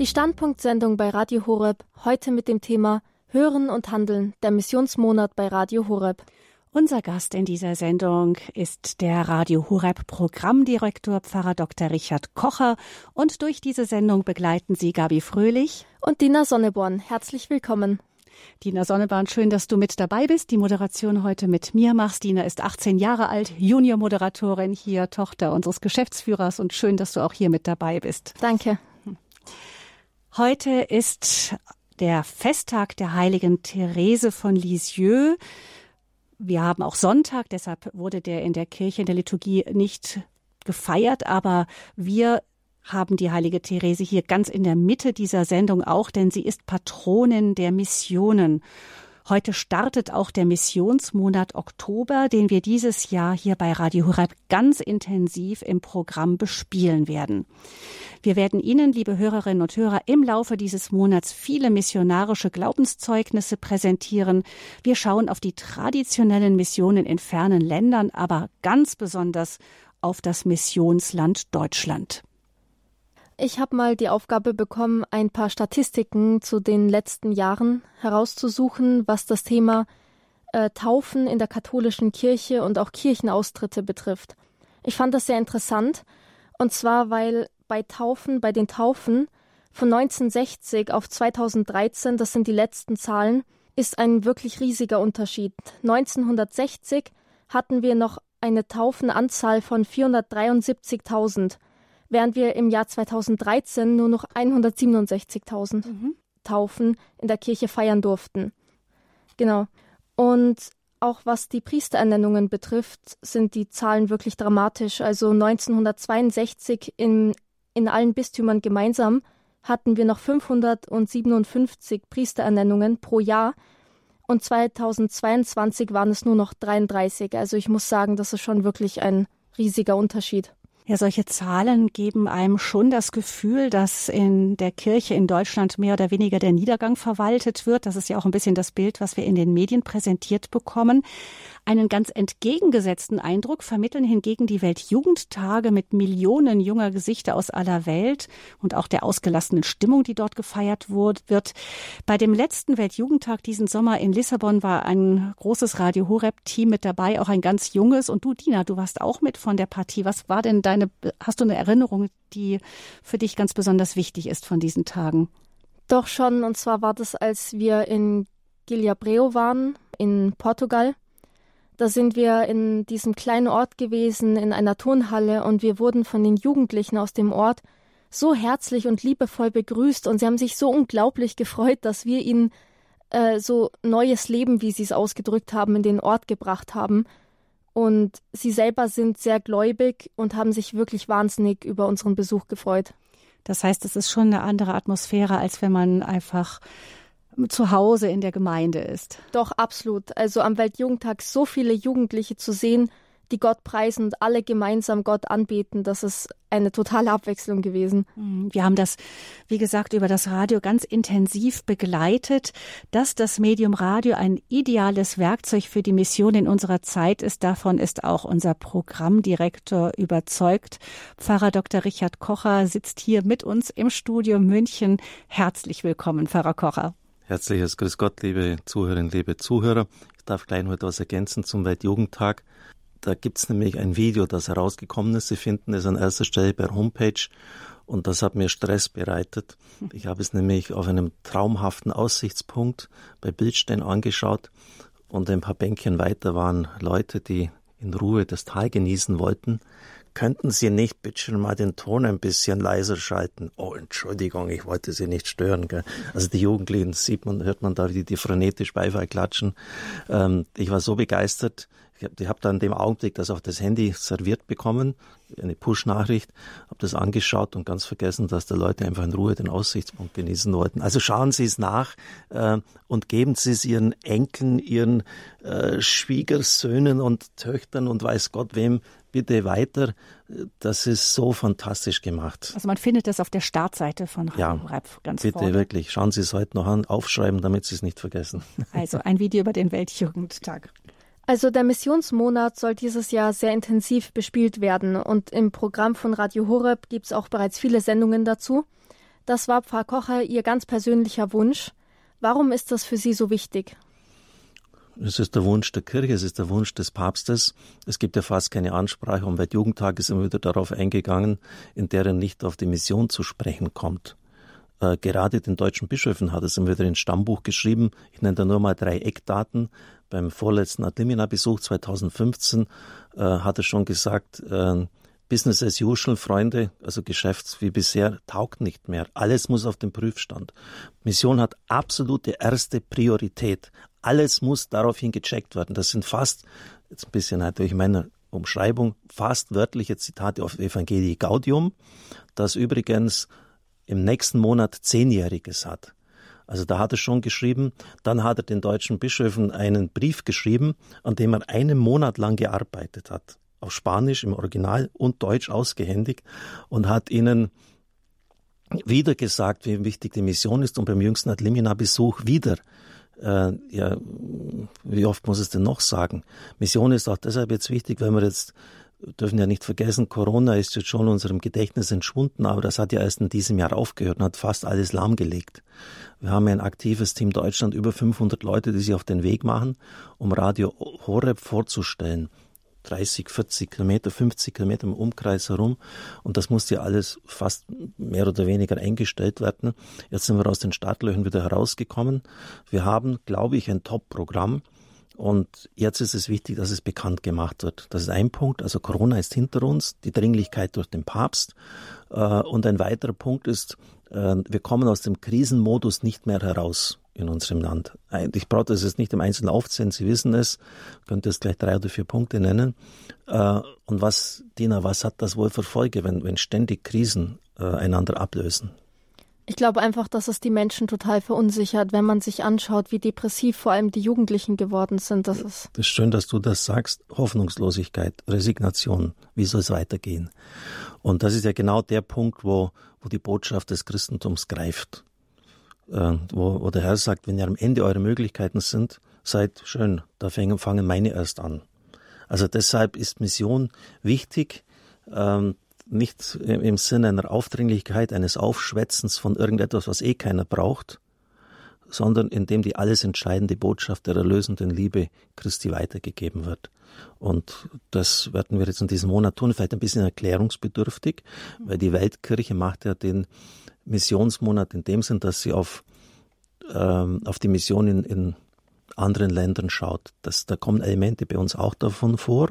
Die Standpunktsendung bei Radio Horeb heute mit dem Thema Hören und Handeln, der Missionsmonat bei Radio Horeb. Unser Gast in dieser Sendung ist der Radio Horeb Programmdirektor Pfarrer Dr. Richard Kocher und durch diese Sendung begleiten Sie Gabi Fröhlich und Dina Sonneborn. Herzlich willkommen. Dina Sonneborn, schön, dass du mit dabei bist. Die Moderation heute mit mir machst. Dina ist 18 Jahre alt, Junior-Moderatorin hier, Tochter unseres Geschäftsführers und schön, dass du auch hier mit dabei bist. Danke. Heute ist der Festtag der heiligen Therese von Lisieux. Wir haben auch Sonntag, deshalb wurde der in der Kirche in der Liturgie nicht gefeiert, aber wir haben die heilige Therese hier ganz in der Mitte dieser Sendung auch, denn sie ist Patronin der Missionen. Heute startet auch der Missionsmonat Oktober, den wir dieses Jahr hier bei Radio Horeb ganz intensiv im Programm bespielen werden. Wir werden Ihnen, liebe Hörerinnen und Hörer, im Laufe dieses Monats viele missionarische Glaubenszeugnisse präsentieren. Wir schauen auf die traditionellen Missionen in fernen Ländern, aber ganz besonders auf das Missionsland Deutschland. Ich habe mal die Aufgabe bekommen, ein paar Statistiken zu den letzten Jahren herauszusuchen, was das Thema äh, Taufen in der katholischen Kirche und auch Kirchenaustritte betrifft. Ich fand das sehr interessant, und zwar weil bei Taufen, bei den Taufen von 1960 auf 2013, das sind die letzten Zahlen, ist ein wirklich riesiger Unterschied. 1960 hatten wir noch eine Taufenanzahl von 473.000 während wir im Jahr 2013 nur noch 167.000 mhm. Taufen in der Kirche feiern durften. Genau. Und auch was die Priesterernennungen betrifft, sind die Zahlen wirklich dramatisch. Also 1962 in, in allen Bistümern gemeinsam hatten wir noch 557 Priesterernennungen pro Jahr und 2022 waren es nur noch 33. Also ich muss sagen, das ist schon wirklich ein riesiger Unterschied. Ja, solche Zahlen geben einem schon das Gefühl, dass in der Kirche in Deutschland mehr oder weniger der Niedergang verwaltet wird. Das ist ja auch ein bisschen das Bild, was wir in den Medien präsentiert bekommen. Einen ganz entgegengesetzten Eindruck vermitteln hingegen die Weltjugendtage mit Millionen junger Gesichter aus aller Welt und auch der ausgelassenen Stimmung, die dort gefeiert wird. Bei dem letzten Weltjugendtag diesen Sommer in Lissabon war ein großes Radio Horeb Team mit dabei, auch ein ganz junges. Und du, Dina, du warst auch mit von der Partie. Was war denn deine, hast du eine Erinnerung, die für dich ganz besonders wichtig ist von diesen Tagen? Doch schon. Und zwar war das, als wir in Gilhabreo waren, in Portugal. Da sind wir in diesem kleinen Ort gewesen, in einer Turnhalle, und wir wurden von den Jugendlichen aus dem Ort so herzlich und liebevoll begrüßt, und sie haben sich so unglaublich gefreut, dass wir ihnen äh, so neues Leben, wie sie es ausgedrückt haben, in den Ort gebracht haben. Und sie selber sind sehr gläubig und haben sich wirklich wahnsinnig über unseren Besuch gefreut. Das heißt, es ist schon eine andere Atmosphäre, als wenn man einfach zu Hause in der Gemeinde ist. Doch, absolut. Also am Weltjugendtag so viele Jugendliche zu sehen, die Gott preisen und alle gemeinsam Gott anbeten, das ist eine totale Abwechslung gewesen. Mhm. Wir haben das, wie gesagt, über das Radio ganz intensiv begleitet. Dass das Medium Radio ein ideales Werkzeug für die Mission in unserer Zeit ist, davon ist auch unser Programmdirektor überzeugt. Pfarrer Dr. Richard Kocher sitzt hier mit uns im Studio München. Herzlich willkommen, Pfarrer Kocher. Herzliches Grüß Gott, liebe Zuhörerinnen, liebe Zuhörer. Ich darf gleich noch etwas ergänzen zum Weltjugendtag. Da gibt es nämlich ein Video, das herausgekommen ist. Sie finden es an erster Stelle per Homepage und das hat mir Stress bereitet. Ich habe es nämlich auf einem traumhaften Aussichtspunkt bei Bildstein angeschaut und ein paar Bänkchen weiter waren Leute, die in Ruhe das Tal genießen wollten. Könnten Sie nicht bitte mal den Ton ein bisschen leiser schalten? Oh, Entschuldigung, ich wollte Sie nicht stören. Gell? Also die Jugendlichen sieht man, hört man da, wie die frenetisch Beifall klatschen. Ähm, ich war so begeistert. Ich habe hab dann in dem Augenblick das auf das Handy serviert bekommen, eine Push-Nachricht, habe das angeschaut und ganz vergessen, dass die Leute einfach in Ruhe den Aussichtspunkt genießen wollten. Also schauen Sie es nach äh, und geben Sie es Ihren Enkeln, Ihren äh, Schwiegersöhnen und Töchtern und weiß Gott wem bitte weiter. Das ist so fantastisch gemacht. Also man findet das auf der Startseite von Radio ja, Rap ganz bitte vorne. wirklich. Schauen Sie es heute noch an, aufschreiben, damit Sie es nicht vergessen. Also ein Video über den Weltjugendtag. Also der Missionsmonat soll dieses Jahr sehr intensiv bespielt werden und im Programm von Radio Horeb gibt es auch bereits viele Sendungen dazu. Das war Pfarr Kocher Ihr ganz persönlicher Wunsch. Warum ist das für Sie so wichtig? Es ist der Wunsch der Kirche, es ist der Wunsch des Papstes. Es gibt ja fast keine Ansprache. Und Weltjugendtag ist immer wieder darauf eingegangen, in der er nicht auf die Mission zu sprechen kommt. Äh, gerade den deutschen Bischöfen hat es immer wieder ins Stammbuch geschrieben. Ich nenne da nur mal drei Eckdaten. Beim vorletzten Adlimina-Besuch 2015 äh, hat er schon gesagt, äh, Business as usual, Freunde, also Geschäfts wie bisher, taugt nicht mehr. Alles muss auf den Prüfstand. Mission hat absolute erste Priorität. Alles muss daraufhin gecheckt werden. Das sind fast, jetzt ein bisschen halt durch meine Umschreibung, fast wörtliche Zitate auf Evangelii Gaudium, das übrigens im nächsten Monat Zehnjähriges hat. Also da hat er schon geschrieben, dann hat er den deutschen Bischöfen einen Brief geschrieben, an dem er einen Monat lang gearbeitet hat. Auf Spanisch im Original und Deutsch ausgehändigt und hat ihnen wieder gesagt, wie wichtig die Mission ist. Und beim jüngsten Adlimina-Besuch wieder äh, ja, wie oft muss es denn noch sagen? Mission ist auch deshalb jetzt wichtig, weil wir jetzt dürfen ja nicht vergessen, Corona ist jetzt schon unserem Gedächtnis entschwunden, aber das hat ja erst in diesem Jahr aufgehört und hat fast alles lahmgelegt. Wir haben ja ein aktives Team Deutschland, über 500 Leute, die sich auf den Weg machen, um Radio Horeb vorzustellen. 30, 40 Kilometer, 50 Kilometer im Umkreis herum. Und das musste ja alles fast mehr oder weniger eingestellt werden. Jetzt sind wir aus den Startlöchern wieder herausgekommen. Wir haben, glaube ich, ein Top-Programm. Und jetzt ist es wichtig, dass es bekannt gemacht wird. Das ist ein Punkt. Also Corona ist hinter uns, die Dringlichkeit durch den Papst. Äh, und ein weiterer Punkt ist, äh, wir kommen aus dem Krisenmodus nicht mehr heraus in unserem Land. Ich brauche das jetzt nicht im Einzelnen aufzählen, Sie wissen es, könnte jetzt gleich drei oder vier Punkte nennen. Äh, und was, Dina, was hat das wohl für Folge, wenn, wenn ständig Krisen einander ablösen? Ich glaube einfach, dass es die Menschen total verunsichert, wenn man sich anschaut, wie depressiv vor allem die Jugendlichen geworden sind. Das ist, das ist schön, dass du das sagst. Hoffnungslosigkeit, Resignation. Wie soll es weitergehen? Und das ist ja genau der Punkt, wo, wo die Botschaft des Christentums greift äh, wo, wo der Herr sagt, wenn ihr am Ende eure Möglichkeiten sind, seid schön, da fangen meine erst an. Also deshalb ist Mission wichtig, ähm, nicht im Sinne einer Aufdringlichkeit, eines Aufschwätzens von irgendetwas, was eh keiner braucht, sondern indem die alles entscheidende Botschaft der erlösenden Liebe Christi weitergegeben wird. Und das werden wir jetzt in diesem Monat tun, vielleicht ein bisschen erklärungsbedürftig, weil die Weltkirche macht ja den Missionsmonat in dem Sinn, dass sie auf, ähm, auf die Mission in, in anderen Ländern schaut. Das, da kommen Elemente bei uns auch davon vor.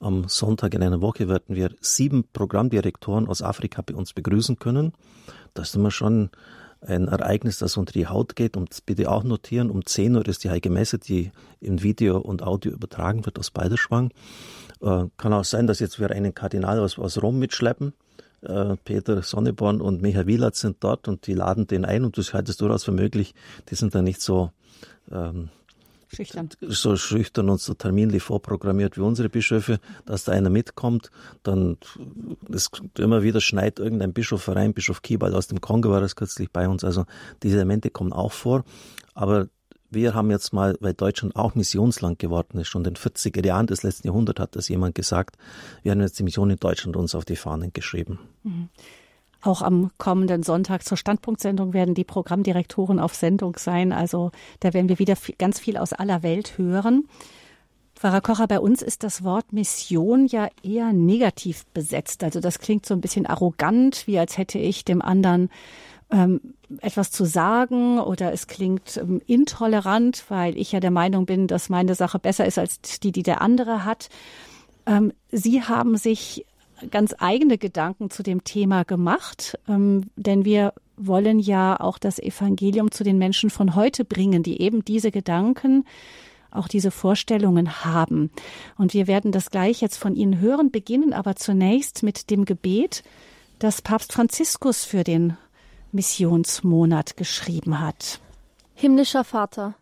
Am Sonntag in einer Woche werden wir sieben Programmdirektoren aus Afrika bei uns begrüßen können. Das ist immer schon ein Ereignis, das unter die Haut geht. Und bitte auch notieren, um 10 Uhr ist die Heilige Messe, die in Video und Audio übertragen wird aus Balderschwang. Äh, kann auch sein, dass jetzt wir einen Kardinal aus, aus Rom mitschleppen. Äh, Peter Sonneborn und Michael Wielert sind dort und die laden den ein und das halte es durchaus für möglich. Die sind da nicht so ähm, schüchtern. so schüchtern und so terminlich vorprogrammiert wie unsere Bischöfe, dass da einer mitkommt, dann es immer wieder schneit irgendein Bischof herein, Bischof Kibal aus dem Kongo war das kürzlich bei uns, also diese Elemente kommen auch vor, aber wir haben jetzt mal, weil Deutschland auch Missionsland geworden ist, schon in den 40er Jahren des letzten Jahrhunderts hat das jemand gesagt, wir haben jetzt die Mission in Deutschland uns auf die Fahnen geschrieben. Mhm. Auch am kommenden Sonntag zur Standpunktsendung werden die Programmdirektoren auf Sendung sein. Also da werden wir wieder ganz viel aus aller Welt hören. Pfarrer Kocher, bei uns ist das Wort Mission ja eher negativ besetzt. Also das klingt so ein bisschen arrogant, wie als hätte ich dem anderen ähm, etwas zu sagen oder es klingt ähm, intolerant, weil ich ja der Meinung bin, dass meine Sache besser ist als die, die der andere hat. Ähm, Sie haben sich ganz eigene Gedanken zu dem Thema gemacht, ähm, denn wir wollen ja auch das Evangelium zu den Menschen von heute bringen, die eben diese Gedanken, auch diese Vorstellungen haben. Und wir werden das gleich jetzt von Ihnen hören, beginnen aber zunächst mit dem Gebet, das Papst Franziskus für den Missionsmonat geschrieben hat. Himmlischer Vater,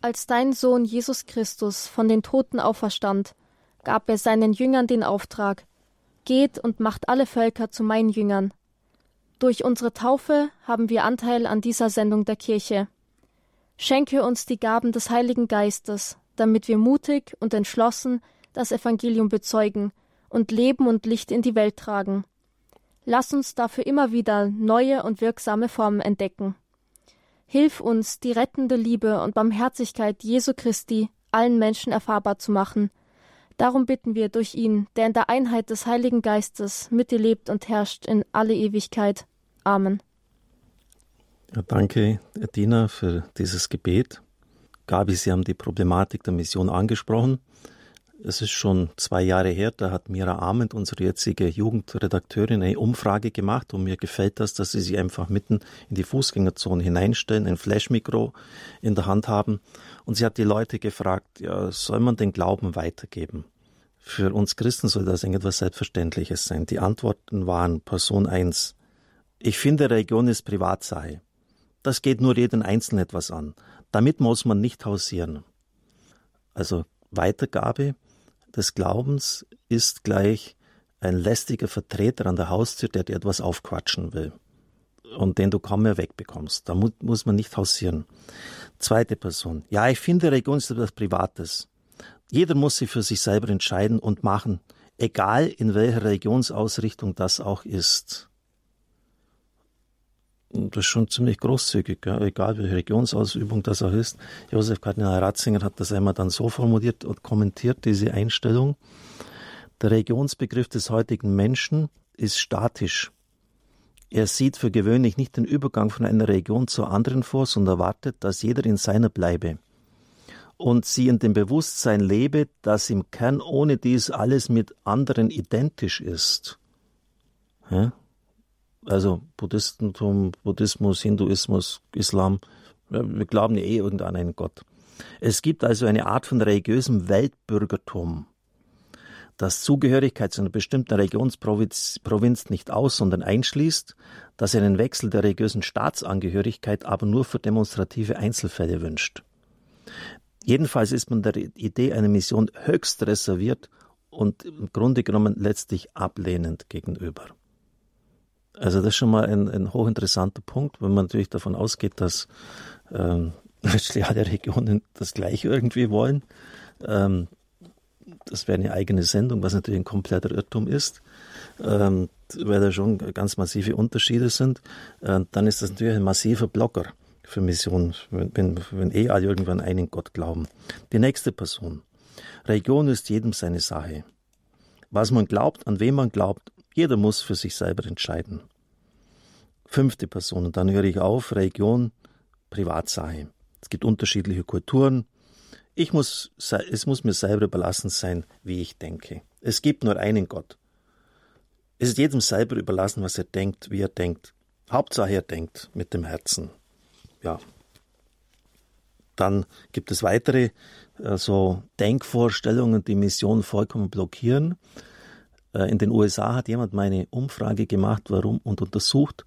als dein Sohn Jesus Christus von den Toten auferstand, gab er seinen Jüngern den Auftrag, Geht und macht alle Völker zu meinen Jüngern. Durch unsere Taufe haben wir Anteil an dieser Sendung der Kirche. Schenke uns die Gaben des Heiligen Geistes, damit wir mutig und entschlossen das Evangelium bezeugen und Leben und Licht in die Welt tragen. Lass uns dafür immer wieder neue und wirksame Formen entdecken. Hilf uns, die rettende Liebe und Barmherzigkeit Jesu Christi allen Menschen erfahrbar zu machen. Darum bitten wir durch ihn, der in der Einheit des Heiligen Geistes mit dir lebt und herrscht in alle Ewigkeit. Amen. Ja, danke, Dina, für dieses Gebet. Gabi, Sie haben die Problematik der Mission angesprochen. Es ist schon zwei Jahre her, da hat Mira Ahmed, unsere jetzige Jugendredakteurin, eine Umfrage gemacht und mir gefällt das, dass sie sich einfach mitten in die Fußgängerzone hineinstellen, ein Flashmikro in der Hand haben und sie hat die Leute gefragt, ja, soll man den Glauben weitergeben? Für uns Christen soll das irgendetwas Selbstverständliches sein. Die Antworten waren Person 1. Ich finde, Religion ist Privatsache. Das geht nur jeden Einzelnen etwas an. Damit muss man nicht hausieren. Also Weitergabe des Glaubens ist gleich ein lästiger Vertreter an der Haustür, der dir etwas aufquatschen will und den du kaum mehr wegbekommst. Da mu muss man nicht hausieren. Zweite Person. Ja, ich finde, Religion ist etwas Privates. Jeder muss sie für sich selber entscheiden und machen, egal in welcher Religionsausrichtung das auch ist. Das ist schon ziemlich großzügig, ja, egal welche Religionsausübung das auch ist. Josef Kardinal Ratzinger hat das einmal dann so formuliert und kommentiert, diese Einstellung. Der Religionsbegriff des heutigen Menschen ist statisch. Er sieht für gewöhnlich nicht den Übergang von einer Religion zur anderen vor, sondern erwartet, dass jeder in seiner bleibe und sie in dem Bewusstsein lebe, dass im Kern ohne dies alles mit anderen identisch ist. Ja? Also Buddhistentum, Buddhismus, Hinduismus, Islam, wir glauben ja eh irgendein einen Gott. Es gibt also eine Art von religiösem Weltbürgertum, das Zugehörigkeit zu einer bestimmten Religionsprovinz nicht aus, sondern einschließt, das einen Wechsel der religiösen Staatsangehörigkeit aber nur für demonstrative Einzelfälle wünscht. Jedenfalls ist man der Idee einer Mission höchst reserviert und im Grunde genommen letztlich ablehnend gegenüber. Also das ist schon mal ein, ein hochinteressanter Punkt, wenn man natürlich davon ausgeht, dass ähm, alle Regionen das Gleiche irgendwie wollen. Ähm, das wäre eine eigene Sendung, was natürlich ein kompletter Irrtum ist, ähm, weil da schon ganz massive Unterschiede sind. Äh, dann ist das natürlich ein massiver Blocker für Mission, wenn, wenn eh alle irgendwann einen Gott glauben. Die nächste Person. Religion ist jedem seine Sache. Was man glaubt, an wem man glaubt, jeder muss für sich selber entscheiden. Fünfte Person, und dann höre ich auf, Religion, Privatsache. Es gibt unterschiedliche Kulturen. Ich muss, es muss mir selber überlassen sein, wie ich denke. Es gibt nur einen Gott. Es ist jedem selber überlassen, was er denkt, wie er denkt. Hauptsache er denkt mit dem Herzen. Ja. Dann gibt es weitere äh, so Denkvorstellungen, die Mission vollkommen blockieren. Äh, in den USA hat jemand mal eine Umfrage gemacht warum, und untersucht,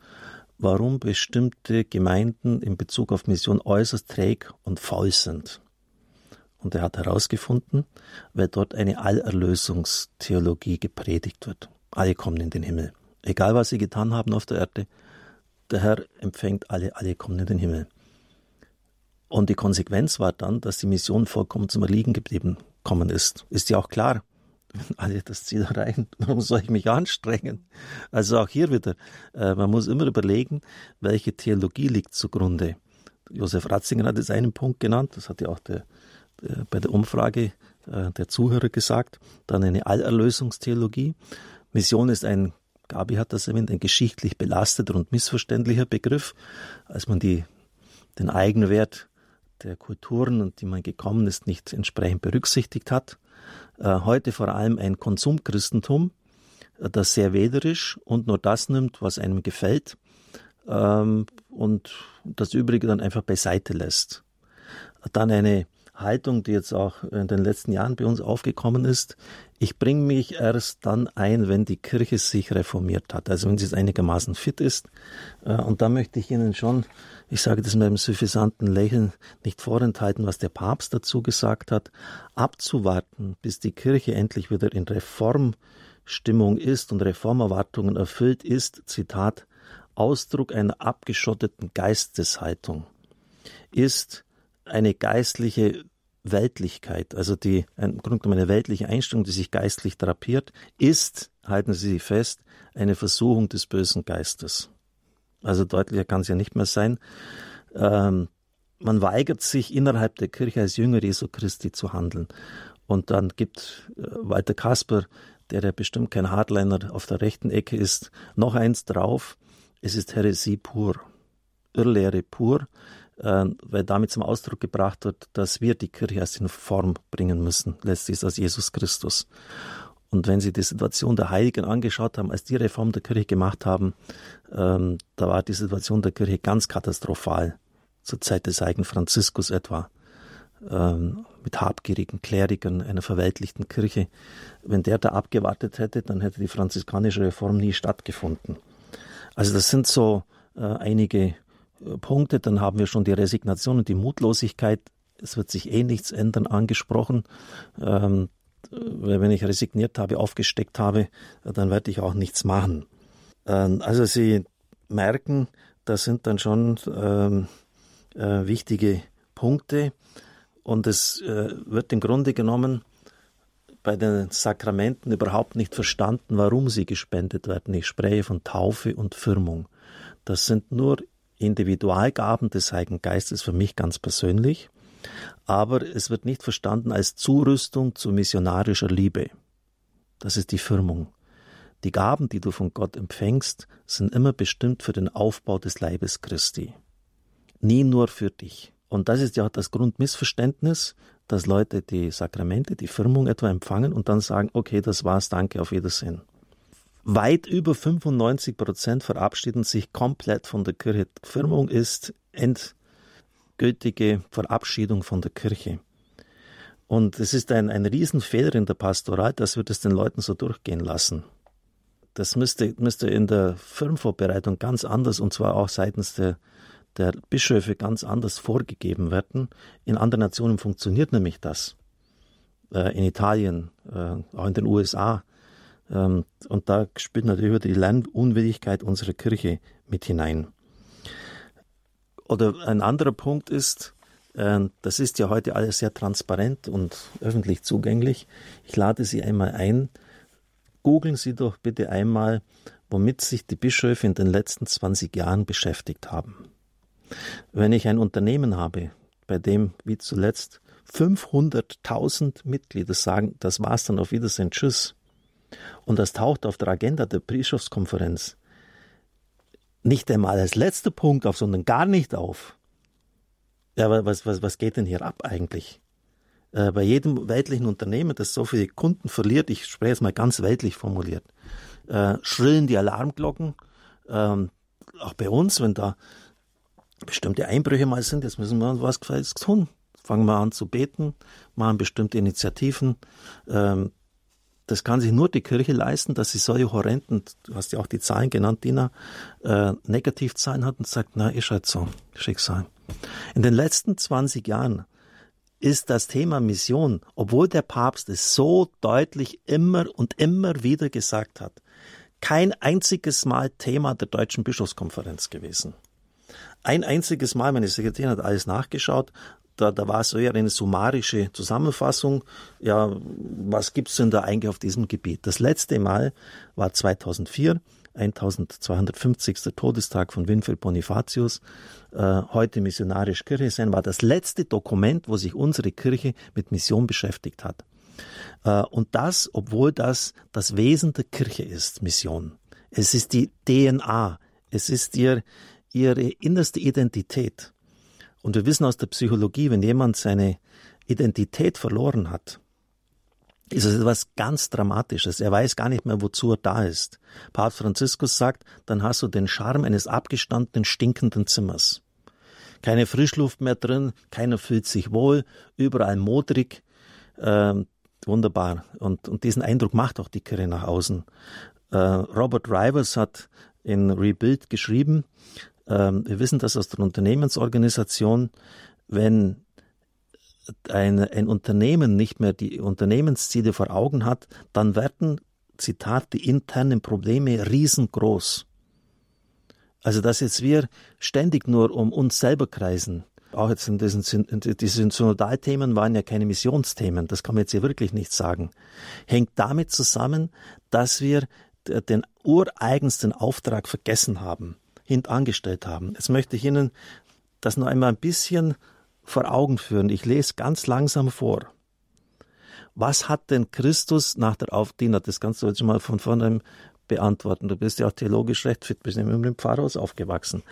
warum bestimmte Gemeinden in Bezug auf Mission äußerst träg und faul sind. Und er hat herausgefunden, weil dort eine Allerlösungstheologie gepredigt wird. Alle kommen in den Himmel. Egal was sie getan haben auf der Erde, der Herr empfängt alle, alle kommen in den Himmel. Und die Konsequenz war dann, dass die Mission vollkommen zum Erliegen geblieben kommen ist. Ist ja auch klar wenn alle das Ziel erreichen, warum soll ich mich anstrengen? Also auch hier wieder, äh, man muss immer überlegen, welche Theologie liegt zugrunde. Josef Ratzinger hat jetzt einen Punkt genannt, das hat ja auch der, der, bei der Umfrage äh, der Zuhörer gesagt, dann eine Allerlösungstheologie. Mission ist ein, Gabi hat das erwähnt, ein geschichtlich belasteter und missverständlicher Begriff, als man die, den Eigenwert der Kulturen, und die man gekommen ist, nicht entsprechend berücksichtigt hat. Äh, heute vor allem ein Konsumchristentum, äh, das sehr wählerisch und nur das nimmt, was einem gefällt ähm, und das Übrige dann einfach beiseite lässt. Dann eine Haltung, die jetzt auch in den letzten Jahren bei uns aufgekommen ist. Ich bringe mich erst dann ein, wenn die Kirche sich reformiert hat, also wenn sie einigermaßen fit ist. Äh, und da möchte ich Ihnen schon, ich sage das mit einem suffisanten Lächeln, nicht vorenthalten, was der Papst dazu gesagt hat, abzuwarten, bis die Kirche endlich wieder in Reformstimmung ist und Reformerwartungen erfüllt ist, Zitat, Ausdruck einer abgeschotteten Geisteshaltung, ist eine geistliche Weltlichkeit, also die, im Grunde genommen eine weltliche Einstellung, die sich geistlich drapiert, ist, halten Sie sich fest, eine Versuchung des bösen Geistes. Also deutlicher kann es ja nicht mehr sein. Ähm, man weigert sich innerhalb der Kirche als Jünger Jesu Christi zu handeln. Und dann gibt äh, Walter Kasper, der ja bestimmt kein Hardliner auf der rechten Ecke ist, noch eins drauf. Es ist Heresie pur, Irrlehre pur, äh, weil damit zum Ausdruck gebracht wird, dass wir die Kirche erst in Form bringen müssen. Letztlich das Jesus Christus. Und wenn Sie die Situation der Heiligen angeschaut haben, als die Reform der Kirche gemacht haben, ähm, da war die Situation der Kirche ganz katastrophal. Zur Zeit des heiligen Franziskus etwa. Ähm, mit habgierigen Klerikern einer verweltlichten Kirche. Wenn der da abgewartet hätte, dann hätte die franziskanische Reform nie stattgefunden. Also das sind so äh, einige äh, Punkte. Dann haben wir schon die Resignation und die Mutlosigkeit. Es wird sich eh nichts ändern, angesprochen. Ähm, wenn ich resigniert habe, aufgesteckt habe, dann werde ich auch nichts machen. Ähm, also Sie merken, das sind dann schon ähm, äh, wichtige Punkte und es äh, wird im Grunde genommen bei den Sakramenten überhaupt nicht verstanden, warum sie gespendet werden. Ich spreche von Taufe und Firmung. Das sind nur Individualgaben des Heiligen Geistes für mich ganz persönlich aber es wird nicht verstanden als Zurüstung zu missionarischer Liebe. Das ist die Firmung. Die Gaben, die du von Gott empfängst, sind immer bestimmt für den Aufbau des Leibes Christi. Nie nur für dich. Und das ist ja das Grundmissverständnis, dass Leute die Sakramente, die Firmung etwa empfangen und dann sagen, okay, das war's, danke, auf Wiedersehen. Weit über 95 Prozent verabschieden sich komplett von der Kirche. Firmung ist end, gültige Verabschiedung von der Kirche. Und es ist ein, ein Riesenfehler in der Pastoral, dass wir das den Leuten so durchgehen lassen. Das müsste, müsste in der Firmenvorbereitung ganz anders und zwar auch seitens der, der Bischöfe ganz anders vorgegeben werden. In anderen Nationen funktioniert nämlich das. Äh, in Italien, äh, auch in den USA. Ähm, und da spielt natürlich die Lernunwilligkeit unserer Kirche mit hinein. Oder ein anderer Punkt ist, äh, das ist ja heute alles sehr transparent und öffentlich zugänglich. Ich lade Sie einmal ein, googeln Sie doch bitte einmal, womit sich die Bischöfe in den letzten 20 Jahren beschäftigt haben. Wenn ich ein Unternehmen habe, bei dem wie zuletzt 500.000 Mitglieder sagen, das war's dann auf Wiedersehen, tschüss, und das taucht auf der Agenda der Bischofskonferenz, nicht einmal als letzter Punkt auf, sondern gar nicht auf. Ja, was, was, was geht denn hier ab eigentlich? Äh, bei jedem weltlichen Unternehmen, das so viele Kunden verliert, ich spreche es mal ganz weltlich formuliert, äh, schrillen die Alarmglocken. Ähm, auch bei uns, wenn da bestimmte Einbrüche mal sind, jetzt müssen wir was Gefälliges tun. Fangen wir an zu beten, machen bestimmte Initiativen, ähm, das kann sich nur die Kirche leisten, dass sie solche horrenden, du hast ja auch die Zahlen genannt, Dina, äh, Negativzahlen hat und sagt, na, ist halt so, Schicksal. In den letzten 20 Jahren ist das Thema Mission, obwohl der Papst es so deutlich immer und immer wieder gesagt hat, kein einziges Mal Thema der Deutschen Bischofskonferenz gewesen. Ein einziges Mal, meine Sekretärin hat alles nachgeschaut, da, da war es eher eine summarische Zusammenfassung. Ja, was gibt's denn da eigentlich auf diesem Gebiet? Das letzte Mal war 2004, 1250. Todestag von Winfried Bonifatius. Äh, heute missionarisch Kirche sein, war das letzte Dokument, wo sich unsere Kirche mit Mission beschäftigt hat. Äh, und das, obwohl das das Wesen der Kirche ist, Mission. Es ist die DNA. Es ist ihr, ihre innerste Identität. Und wir wissen aus der Psychologie, wenn jemand seine Identität verloren hat, ist es etwas ganz Dramatisches. Er weiß gar nicht mehr, wozu er da ist. Papst Franziskus sagt, dann hast du den Charme eines abgestandenen, stinkenden Zimmers. Keine Frischluft mehr drin, keiner fühlt sich wohl, überall modrig. Äh, wunderbar. Und, und diesen Eindruck macht auch die Kirche nach außen. Äh, Robert Rivers hat in Rebuild geschrieben, ähm, wir wissen das aus der Unternehmensorganisation, wenn ein, ein Unternehmen nicht mehr die Unternehmensziele vor Augen hat, dann werden, Zitat, die internen Probleme riesengroß. Also dass jetzt wir ständig nur um uns selber kreisen, auch jetzt in diesen, diese Synodalthemen waren ja keine Missionsthemen, das kann man jetzt ja wirklich nicht sagen, hängt damit zusammen, dass wir den ureigensten Auftrag vergessen haben, hintangestellt haben. Jetzt möchte ich Ihnen das noch einmal ein bisschen vor Augen führen. Ich lese ganz langsam vor. Was hat denn Christus nach der Aufdiener, das kannst du jetzt mal von vorne beantworten. Du bist ja auch theologisch recht fit, bist nämlich im Pfarrhaus aufgewachsen.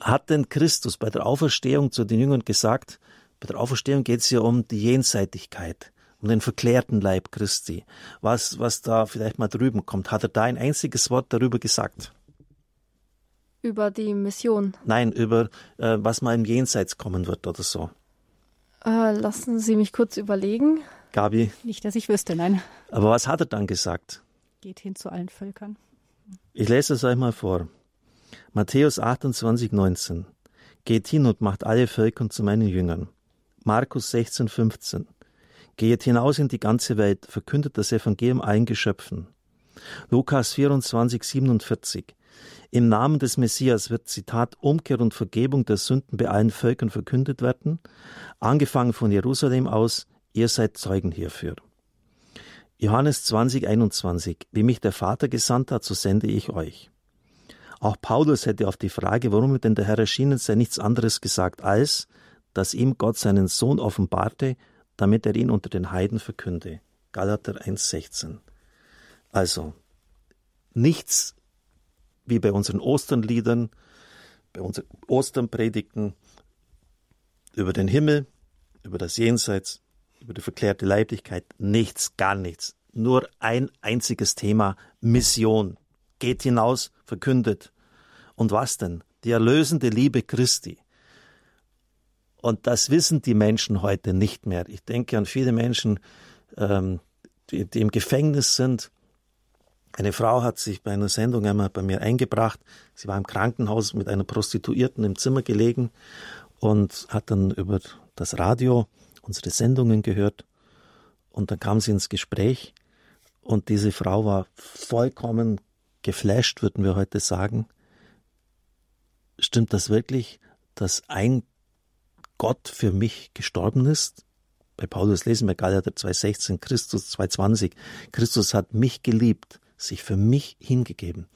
Hat denn Christus bei der Auferstehung zu den Jüngern gesagt, bei der Auferstehung geht es ja um die Jenseitigkeit, um den verklärten Leib Christi. Was, was da vielleicht mal drüben kommt, hat er da ein einziges Wort darüber gesagt? Über die Mission. Nein, über äh, was mal im Jenseits kommen wird oder so. Äh, lassen Sie mich kurz überlegen. Gabi? Nicht, dass ich wüsste, nein. Aber was hat er dann gesagt? geht hin zu allen Völkern. Ich lese es euch mal vor. Matthäus 28, 19. Geht hin und macht alle Völker zu meinen Jüngern. Markus 16, 15. Geht hinaus in die ganze Welt, verkündet das Evangelium allen Geschöpfen. Lukas 24, 47. Im Namen des Messias wird Zitat Umkehr und Vergebung der Sünden bei allen Völkern verkündet werden, angefangen von Jerusalem aus, ihr seid Zeugen hierfür. Johannes 20, 21. Wie mich der Vater gesandt hat, so sende ich euch. Auch Paulus hätte auf die Frage, warum denn der Herr erschienen sei, nichts anderes gesagt, als, dass ihm Gott seinen Sohn offenbarte, damit er ihn unter den Heiden verkünde. Galater 1,16. Also, nichts wie bei unseren Osternliedern, bei unseren Osternpredigten über den Himmel, über das Jenseits, über die verklärte Leiblichkeit nichts, gar nichts. Nur ein einziges Thema, Mission. Geht hinaus, verkündet. Und was denn? Die erlösende Liebe Christi. Und das wissen die Menschen heute nicht mehr. Ich denke an viele Menschen, ähm, die, die im Gefängnis sind. Eine Frau hat sich bei einer Sendung einmal bei mir eingebracht. Sie war im Krankenhaus mit einer Prostituierten im Zimmer gelegen und hat dann über das Radio unsere Sendungen gehört und dann kam sie ins Gespräch und diese Frau war vollkommen geflasht, würden wir heute sagen. Stimmt das wirklich, dass ein Gott für mich gestorben ist? Bei Paulus lesen wir Galater 2,16, Christus 2,20. Christus hat mich geliebt, sich für mich hingegeben.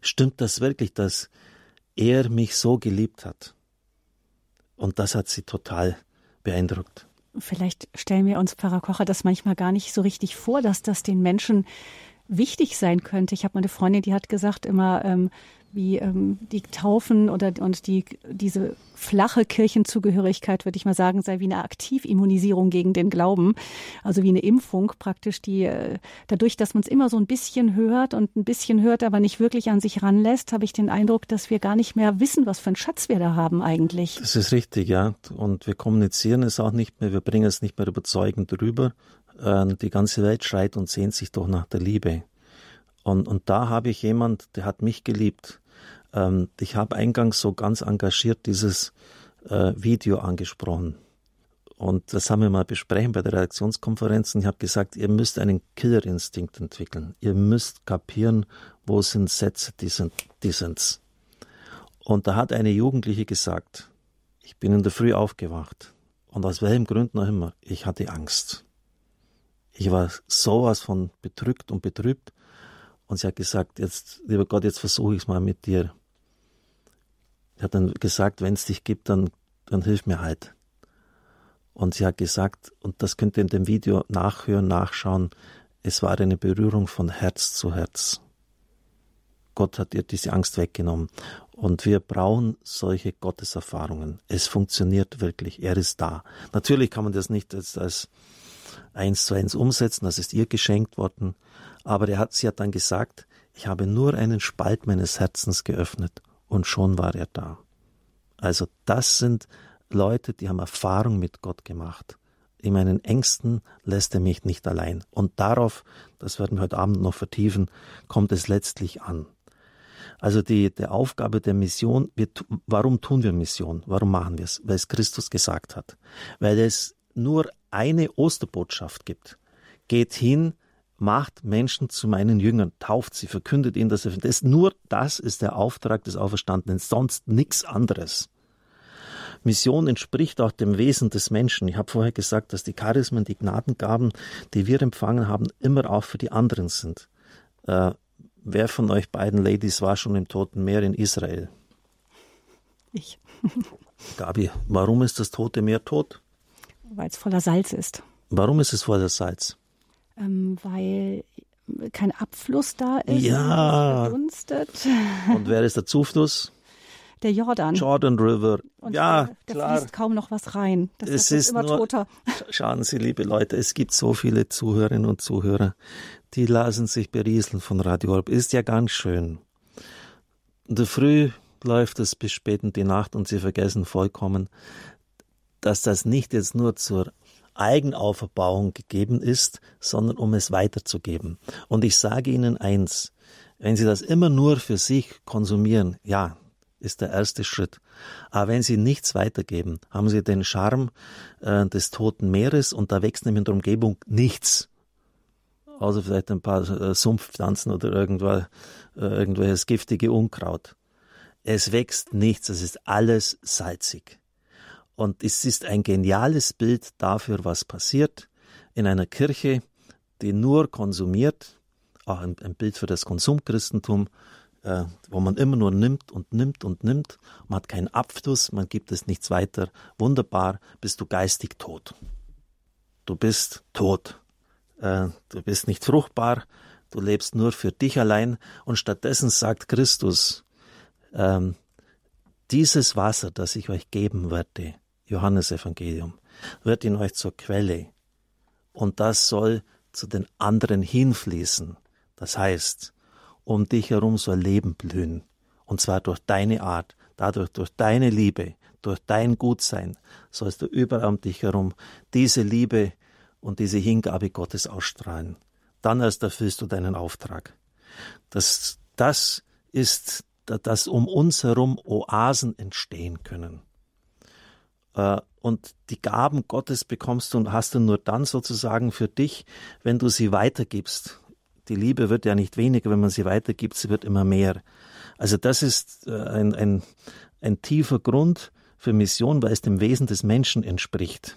Stimmt das wirklich, dass er mich so geliebt hat? Und das hat sie total beeindruckt. Vielleicht stellen wir uns, Pfarrer Kocher, das manchmal gar nicht so richtig vor, dass das den Menschen wichtig sein könnte. Ich habe meine Freundin, die hat gesagt immer, ähm, wie ähm, die Taufen oder und die diese flache Kirchenzugehörigkeit, würde ich mal sagen, sei wie eine Aktivimmunisierung gegen den Glauben, also wie eine Impfung praktisch, die äh, dadurch, dass man es immer so ein bisschen hört und ein bisschen hört, aber nicht wirklich an sich ranlässt, habe ich den Eindruck, dass wir gar nicht mehr wissen, was für einen Schatz wir da haben eigentlich. Das ist richtig, ja. Und wir kommunizieren es auch nicht mehr, wir bringen es nicht mehr überzeugend rüber. Äh, die ganze Welt schreit und sehnt sich doch nach der Liebe. Und, und da habe ich jemand, der hat mich geliebt. Ähm, ich habe eingangs so ganz engagiert dieses äh, Video angesprochen. Und das haben wir mal besprechen bei der Redaktionskonferenz. Und ich habe gesagt, ihr müsst einen Killerinstinkt entwickeln. Ihr müsst kapieren, wo sind Sätze, die sind, die sind's. Und da hat eine Jugendliche gesagt, ich bin in der Früh aufgewacht. Und aus welchem Grund noch immer, ich hatte Angst. Ich war sowas von bedrückt und betrübt. Und sie hat gesagt, jetzt, lieber Gott, jetzt versuche ich es mal mit dir. Er hat dann gesagt, wenn es dich gibt, dann, dann hilf mir halt. Und sie hat gesagt, und das könnt ihr in dem Video nachhören, nachschauen, es war eine Berührung von Herz zu Herz. Gott hat ihr diese Angst weggenommen. Und wir brauchen solche Gotteserfahrungen. Es funktioniert wirklich. Er ist da. Natürlich kann man das nicht als, als eins zu eins umsetzen. Das ist ihr geschenkt worden. Aber er hat, sie hat dann gesagt, ich habe nur einen Spalt meines Herzens geöffnet und schon war er da. Also das sind Leute, die haben Erfahrung mit Gott gemacht. In meinen Ängsten lässt er mich nicht allein. Und darauf, das werden wir heute Abend noch vertiefen, kommt es letztlich an. Also die, die Aufgabe der Mission, wir, warum tun wir Mission? Warum machen wir es? Weil es Christus gesagt hat. Weil es nur eine Osterbotschaft gibt. Geht hin, macht Menschen zu meinen Jüngern, tauft sie, verkündet ihnen das Evangelium. Nur das ist der Auftrag des Auferstandenen, sonst nichts anderes. Mission entspricht auch dem Wesen des Menschen. Ich habe vorher gesagt, dass die Charismen, die Gnadengaben, die wir empfangen haben, immer auch für die anderen sind. Äh, wer von euch beiden Ladies war schon im Toten Meer in Israel? Ich. Gabi, warum ist das Tote Meer tot? Weil es voller Salz ist. Warum ist es voller Salz? Ähm, weil kein Abfluss da ist. Ja. Verdunstet. Und wer ist der Zufluss? Der Jordan. Jordan River. Und ja, der klar. fließt kaum noch was rein. Das, Es ist immer nur- toter. Schauen Sie, liebe Leute, es gibt so viele Zuhörerinnen und Zuhörer, die lassen sich berieseln von Radio Horeb. Ist ja ganz schön. In der Früh läuft es bis spät in die Nacht und Sie vergessen vollkommen, dass das nicht jetzt nur zur Eigenauferbauung gegeben ist, sondern um es weiterzugeben. Und ich sage Ihnen eins, wenn Sie das immer nur für sich konsumieren, ja, ist der erste Schritt. Aber wenn Sie nichts weitergeben, haben Sie den Charme äh, des Toten Meeres und da wächst nämlich in der Umgebung nichts. Außer vielleicht ein paar äh, Sumpfpflanzen oder irgendwas, äh, irgendwelches giftige Unkraut. Es wächst nichts, es ist alles salzig. Und es ist ein geniales Bild dafür, was passiert in einer Kirche, die nur konsumiert, auch ein, ein Bild für das Konsumchristentum, äh, wo man immer nur nimmt und nimmt und nimmt. Man hat keinen Abfluss, man gibt es nichts weiter. Wunderbar, bist du geistig tot. Du bist tot. Äh, du bist nicht fruchtbar, du lebst nur für dich allein und stattdessen sagt Christus, ähm, dieses Wasser, das ich euch geben werde, Johannesevangelium, wird in euch zur Quelle und das soll zu den anderen hinfließen. Das heißt, um dich herum soll Leben blühen. Und zwar durch deine Art, dadurch durch deine Liebe, durch dein Gutsein sollst du überall um dich herum diese Liebe und diese Hingabe Gottes ausstrahlen. Dann erst erfüllst du deinen Auftrag. Das, das ist, dass um uns herum Oasen entstehen können. Äh, Und die Gaben Gottes bekommst du und hast du nur dann sozusagen für dich, wenn du sie weitergibst. Die Liebe wird ja nicht weniger, wenn man sie weitergibt, sie wird immer mehr. Also das ist äh, ein, ein, ein tiefer Grund für Mission, weil es dem Wesen des Menschen entspricht.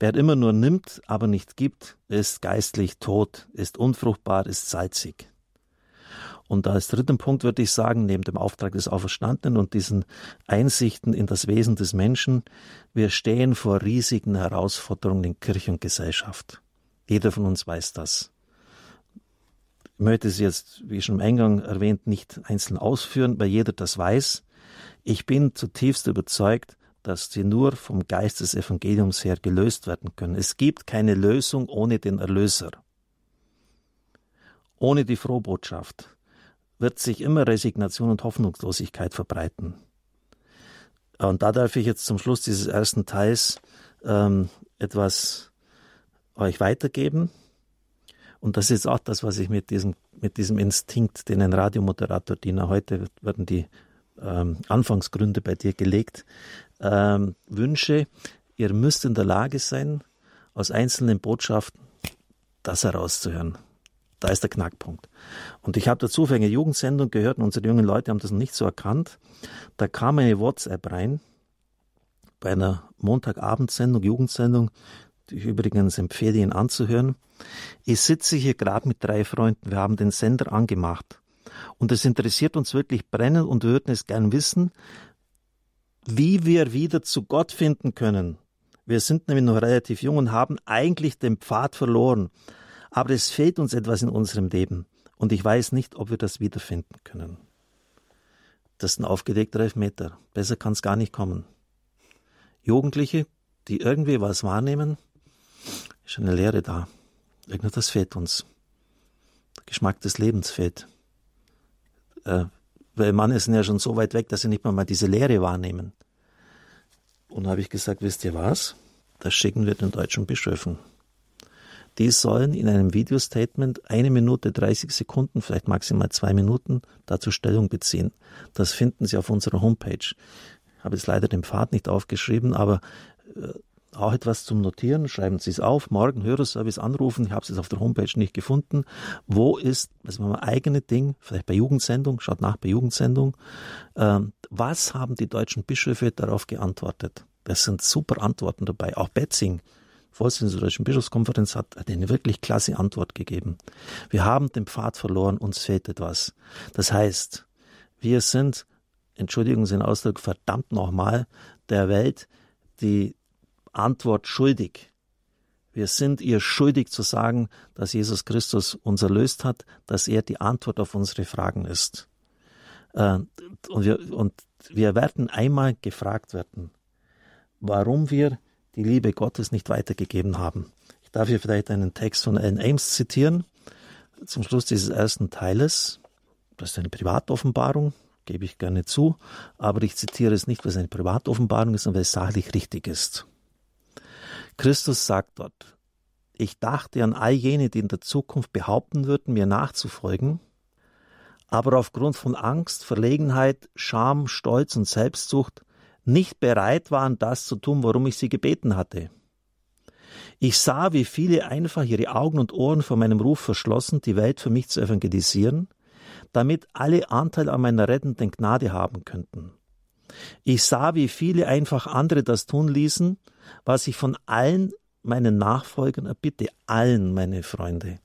Wer immer nur nimmt, aber nicht gibt, ist geistlich tot, ist unfruchtbar, ist salzig. Und als dritten Punkt würde ich sagen, neben dem Auftrag des Auferstandenen und diesen Einsichten in das Wesen des Menschen, wir stehen vor riesigen Herausforderungen in Kirche und Gesellschaft. Jeder von uns weiß das. Ich möchte sie jetzt, wie schon im Eingang erwähnt, nicht einzeln ausführen, weil jeder das weiß. Ich bin zutiefst überzeugt, dass sie nur vom Geist des Evangeliums her gelöst werden können. Es gibt keine Lösung ohne den Erlöser. Ohne die Frohbotschaft wird sich immer Resignation und Hoffnungslosigkeit verbreiten. Und da darf ich jetzt zum Schluss dieses ersten Teils ähm, etwas euch weitergeben. Und das ist auch das, was ich mit diesem, mit diesem Instinkt, den ein Radiomoderator, Dina, heute werden die ähm, Anfangsgründe bei dir gelegt, ähm, wünsche. Ihr müsst in der Lage sein, aus einzelnen Botschaften das herauszuhören. Da ist der Knackpunkt. Und ich habe dazu für eine Jugendsendung gehört, und unsere jungen Leute haben das noch nicht so erkannt. Da kam eine WhatsApp rein, bei einer Montagabendsendung, Jugendsendung, die ich übrigens empfehle, ihn anzuhören. Ich sitze hier gerade mit drei Freunden, wir haben den Sender angemacht. Und es interessiert uns wirklich brennend und wir würden es gern wissen, wie wir wieder zu Gott finden können. Wir sind nämlich noch relativ jung und haben eigentlich den Pfad verloren. Aber es fehlt uns etwas in unserem Leben. Und ich weiß nicht, ob wir das wiederfinden können. Das ist ein aufgelegter Elfmeter. Besser kann es gar nicht kommen. Jugendliche, die irgendwie was wahrnehmen, ist eine Lehre da. Irgendetwas fehlt uns. Der Geschmack des Lebens fehlt. Äh, weil Mann sind ja schon so weit weg, dass sie nicht mal, mal diese Lehre wahrnehmen. Und habe ich gesagt, wisst ihr was? Das schicken wir den deutschen Bischöfen. Die sollen in einem Videostatement eine Minute 30 Sekunden, vielleicht maximal zwei Minuten, dazu Stellung beziehen. Das finden Sie auf unserer Homepage. Ich habe jetzt leider den Pfad nicht aufgeschrieben, aber äh, auch etwas zum Notieren. Schreiben Sie es auf. Morgen Hörerservice anrufen. Ich habe es jetzt auf der Homepage nicht gefunden. Wo ist, war mein eigenes Ding, vielleicht bei Jugendsendung, schaut nach bei Jugendsendung. Ähm, was haben die deutschen Bischöfe darauf geantwortet? Das sind super Antworten dabei. Auch Betzing, Vorsitzender der Deutschen Bischofskonferenz, hat eine wirklich klasse Antwort gegeben. Wir haben den Pfad verloren, uns fehlt etwas. Das heißt, wir sind, Entschuldigung den Ausdruck, verdammt nochmal, der Welt die Antwort schuldig. Wir sind ihr schuldig zu sagen, dass Jesus Christus uns erlöst hat, dass er die Antwort auf unsere Fragen ist. Äh, und wir, und wir werden einmal gefragt werden, warum wir die Liebe Gottes nicht weitergegeben haben. Ich darf hier vielleicht einen Text von Ellen Ames zitieren, zum Schluss dieses ersten Teiles. Das ist eine Privatoffenbarung, gebe ich gerne zu, aber ich zitiere es nicht, weil es eine Privatoffenbarung ist, sondern weil es sachlich richtig ist. Christus sagt dort, ich dachte an all jene, die in der Zukunft behaupten würden, mir nachzufolgen, aber aufgrund von Angst, Verlegenheit, Scham, Stolz und Selbstsucht nicht bereit waren, das zu tun, worum ich sie gebeten hatte. Ich sah, wie viele einfach ihre Augen und Ohren vor meinem Ruf verschlossen, die Welt für mich zu evangelisieren, damit alle Anteil an meiner rettenden Gnade haben könnten. Ich sah, wie viele einfach andere das tun ließen, was ich von allen meinen Nachfolgern erbitte, allen meine Freunde.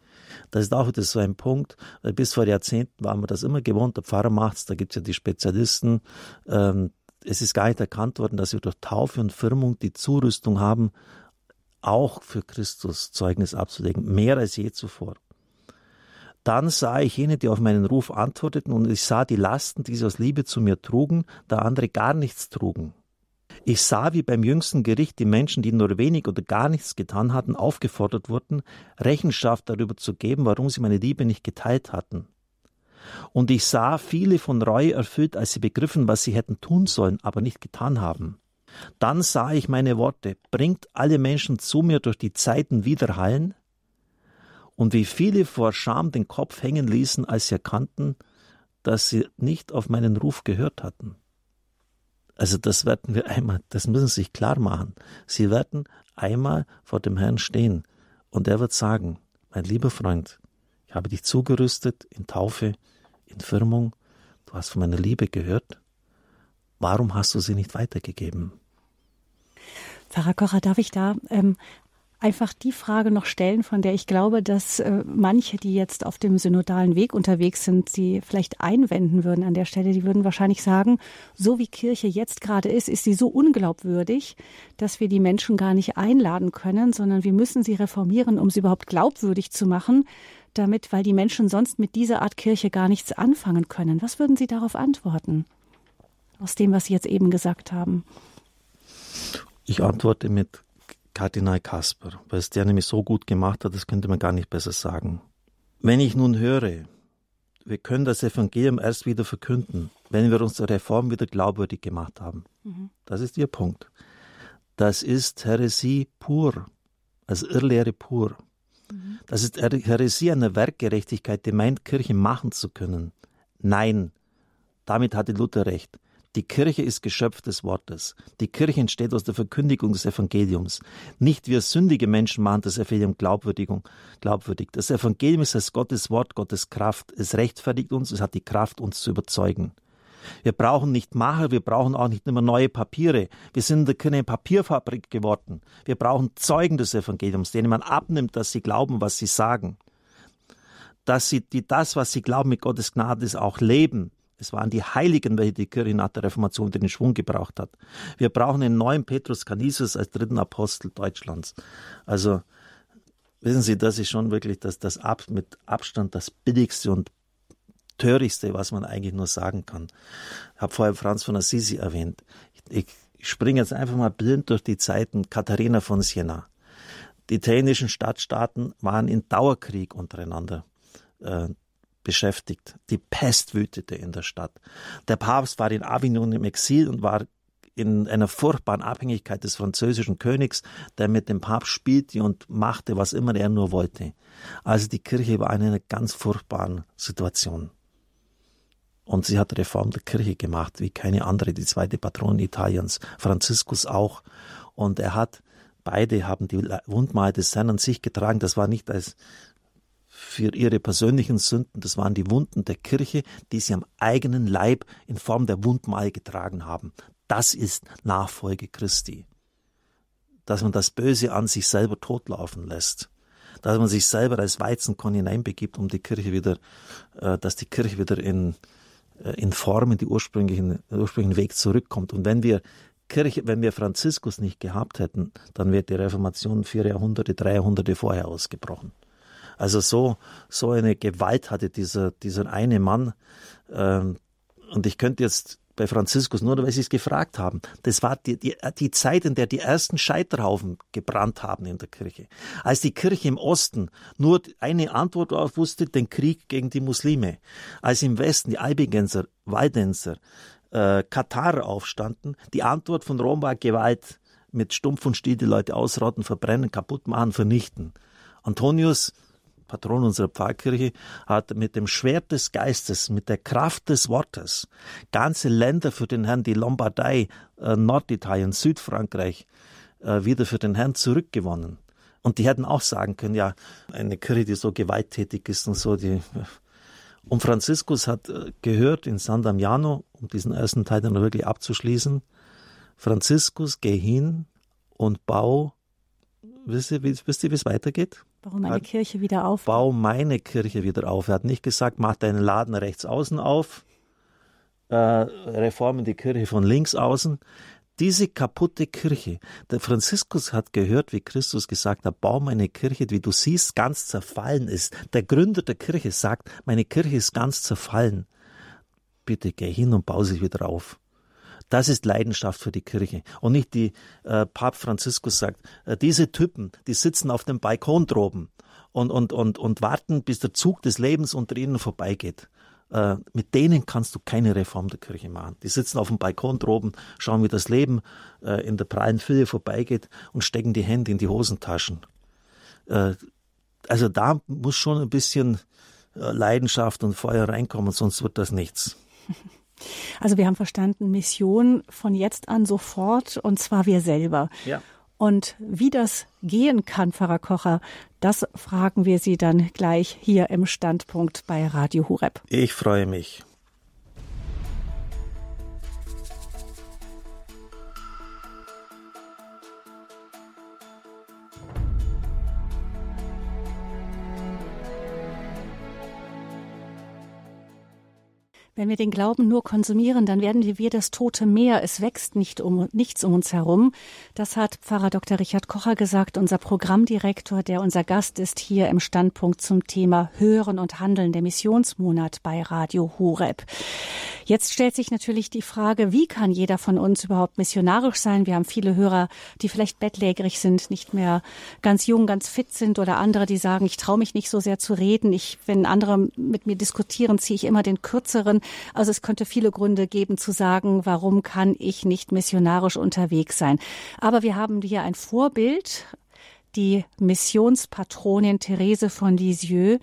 Das ist auch wieder so ein Punkt, weil bis vor Jahrzehnten war man das immer gewohnt, der Pfarrer macht's, da gibt's ja die Spezialisten. Ähm, es ist gar nicht erkannt worden, dass wir durch Taufe und Firmung die Zurüstung haben, auch für Christus Zeugnis abzulegen, mehr als je zuvor. Dann sah ich jene, die auf meinen Ruf antworteten, und ich sah die Lasten, die sie aus Liebe zu mir trugen, da andere gar nichts trugen. Ich sah, wie beim jüngsten Gericht die Menschen, die nur wenig oder gar nichts getan hatten, aufgefordert wurden, Rechenschaft darüber zu geben, warum sie meine Liebe nicht geteilt hatten. Und ich sah viele von Reue erfüllt, als sie begriffen, was sie hätten tun sollen, aber nicht getan haben. Dann sah ich meine Worte, bringt alle Menschen zu mir durch die Zeiten widerhallen, und wie viele vor Scham den Kopf hängen ließen, als sie erkannten, dass sie nicht auf meinen Ruf gehört hatten. Also das werden wir einmal, das müssen Sie sich klar machen. Sie werden einmal vor dem Herrn stehen und er wird sagen, mein lieber Freund, ich habe dich zugerüstet in Taufe, Firmung, du hast von meiner Liebe gehört, warum hast du sie nicht weitergegeben? Pfarrer Kocher, darf ich da ähm, einfach die Frage noch stellen, von der ich glaube, dass äh, manche, die jetzt auf dem synodalen Weg unterwegs sind, sie vielleicht einwenden würden an der Stelle. Die würden wahrscheinlich sagen, so wie Kirche jetzt gerade ist, ist sie so unglaubwürdig, dass wir die Menschen gar nicht einladen können, sondern wir müssen sie reformieren, um sie überhaupt glaubwürdig zu machen, damit, weil die Menschen sonst mit dieser Art Kirche gar nichts anfangen können. Was würden Sie darauf antworten? Aus dem, was Sie jetzt eben gesagt haben. Ich antworte mit Kardinal Kasper, weil es der nämlich so gut gemacht hat, das könnte man gar nicht besser sagen. Wenn ich nun höre, wir können das Evangelium erst wieder verkünden, wenn wir uns der Reform wieder glaubwürdig gemacht haben. Mhm. Das ist Ihr Punkt. Das ist Heresie pur, also Irrlehre pur. Das ist Heresie einer Werkgerechtigkeit, die meint, Kirche machen zu können. Nein, damit hatte Luther recht. Die Kirche ist Geschöpf des Wortes. Die Kirche entsteht aus der Verkündigung des Evangeliums. Nicht wir sündige Menschen machen das Evangelium glaubwürdig. Das Evangelium ist als Gottes Wort, Gottes Kraft. Es rechtfertigt uns, es hat die Kraft, uns zu überzeugen. Wir brauchen nicht Macher, wir brauchen auch nicht immer neue Papiere. Wir sind keine Papierfabrik geworden. Wir brauchen Zeugen des Evangeliums, denen man abnimmt, dass sie glauben, was sie sagen. Dass sie die, das, was sie glauben mit Gottes Gnade, ist, auch leben. Es waren die Heiligen, welche die Kirche nach der Reformation den Schwung gebraucht hat. Wir brauchen einen neuen Petrus Canisius als dritten Apostel Deutschlands. Also, wissen Sie, das ist schon wirklich das, das Ab, mit Abstand das billigste und törichtste, was man eigentlich nur sagen kann. Ich habe vorher Franz von Assisi erwähnt. Ich, ich springe jetzt einfach mal blind durch die Zeiten Katharina von Siena. Die italienischen Stadtstaaten waren in Dauerkrieg untereinander. Äh, beschäftigt. Die Pest wütete in der Stadt. Der Papst war in Avignon im Exil und war in einer furchtbaren Abhängigkeit des französischen Königs, der mit dem Papst spielte und machte, was immer er nur wollte. Also die Kirche war in einer ganz furchtbaren Situation. Und sie hat Reform der Kirche gemacht, wie keine andere, die zweite Patronin Italiens, Franziskus auch. Und er hat, beide haben die Wundmale des Herrn an sich getragen. Das war nicht als für ihre persönlichen Sünden, das waren die Wunden der Kirche, die sie am eigenen Leib in Form der Wundmal getragen haben. Das ist Nachfolge Christi. dass man das Böse an sich selber totlaufen lässt. Dass man sich selber als Weizenkorn hineinbegibt, um die Kirche wieder, äh, dass die Kirche wieder in, in Form, in die ursprünglichen, ursprünglichen Weg zurückkommt. Und wenn wir Kirche, wenn wir Franziskus nicht gehabt hätten, dann wäre die Reformation vier Jahrhunderte, drei Jahrhunderte vorher ausgebrochen. Also so, so eine Gewalt hatte dieser, dieser eine Mann. Ähm, und ich könnte jetzt bei Franziskus, nur weil Sie es gefragt haben. Das war die, die, die Zeit, in der die ersten Scheiterhaufen gebrannt haben in der Kirche. Als die Kirche im Osten nur eine Antwort darauf wusste, den Krieg gegen die Muslime. Als im Westen die Albigenser, Waldenser, äh, Katarer aufstanden, die Antwort von Rom war Gewalt mit Stumpf und Stiel die Leute ausrotten, verbrennen, kaputt machen, vernichten. Antonius Patron unserer Pfarrkirche, hat mit dem Schwert des Geistes, mit der Kraft des Wortes ganze Länder für den Herrn, die Lombardei, äh, Norditalien, Südfrankreich, äh, wieder für den Herrn zurückgewonnen. Und die hätten auch sagen können, ja, eine Kirche, die so gewalttätig ist und so, die. Und Franziskus hat äh, gehört in San Damiano, um diesen ersten Teil dann wirklich abzuschließen, Franziskus, geh hin und bau, wisst ihr wie es weitergeht? Bau meine Kirche wieder auf. Bau meine Kirche wieder auf. Er hat nicht gesagt, mach deinen Laden rechts außen auf, äh, reformen die Kirche von links außen. Diese kaputte Kirche. Der Franziskus hat gehört, wie Christus gesagt hat, bau meine Kirche, wie du siehst, ganz zerfallen ist. Der Gründer der Kirche sagt, meine Kirche ist ganz zerfallen. Bitte geh hin und bau sie wieder auf. Das ist Leidenschaft für die Kirche. Und nicht die äh, Papst Franziskus sagt, äh, diese Typen, die sitzen auf dem Balkon droben und, und, und, und warten, bis der Zug des Lebens unter ihnen vorbeigeht. Äh, mit denen kannst du keine Reform der Kirche machen. Die sitzen auf dem Balkon droben, schauen, wie das Leben äh, in der prallen Fülle vorbeigeht und stecken die Hände in die Hosentaschen. Äh, also da muss schon ein bisschen äh, Leidenschaft und Feuer reinkommen, sonst wird das nichts. Also wir haben verstanden, Mission von jetzt an sofort und zwar wir selber. Ja. Und wie das gehen kann, Pfarrer Kocher, das fragen wir Sie dann gleich hier im Standpunkt bei Radio Hureb. Ich freue mich. Wenn wir den Glauben nur konsumieren, dann werden wir das tote Meer. Es wächst nicht um, nichts um uns herum. Das hat Pfarrer Dr. Richard Kocher gesagt, unser Programmdirektor, der unser Gast ist hier im Standpunkt zum Thema Hören und Handeln, der Missionsmonat bei Radio Horeb. Jetzt stellt sich natürlich die Frage, wie kann jeder von uns überhaupt missionarisch sein? Wir haben viele Hörer, die vielleicht bettlägerig sind, nicht mehr ganz jung, ganz fit sind oder andere, die sagen, ich traue mich nicht so sehr zu reden. Ich, wenn andere mit mir diskutieren, ziehe ich immer den kürzeren. Also es könnte viele Gründe geben zu sagen, warum kann ich nicht missionarisch unterwegs sein. Aber wir haben hier ein Vorbild, die Missionspatronin Therese von Lisieux,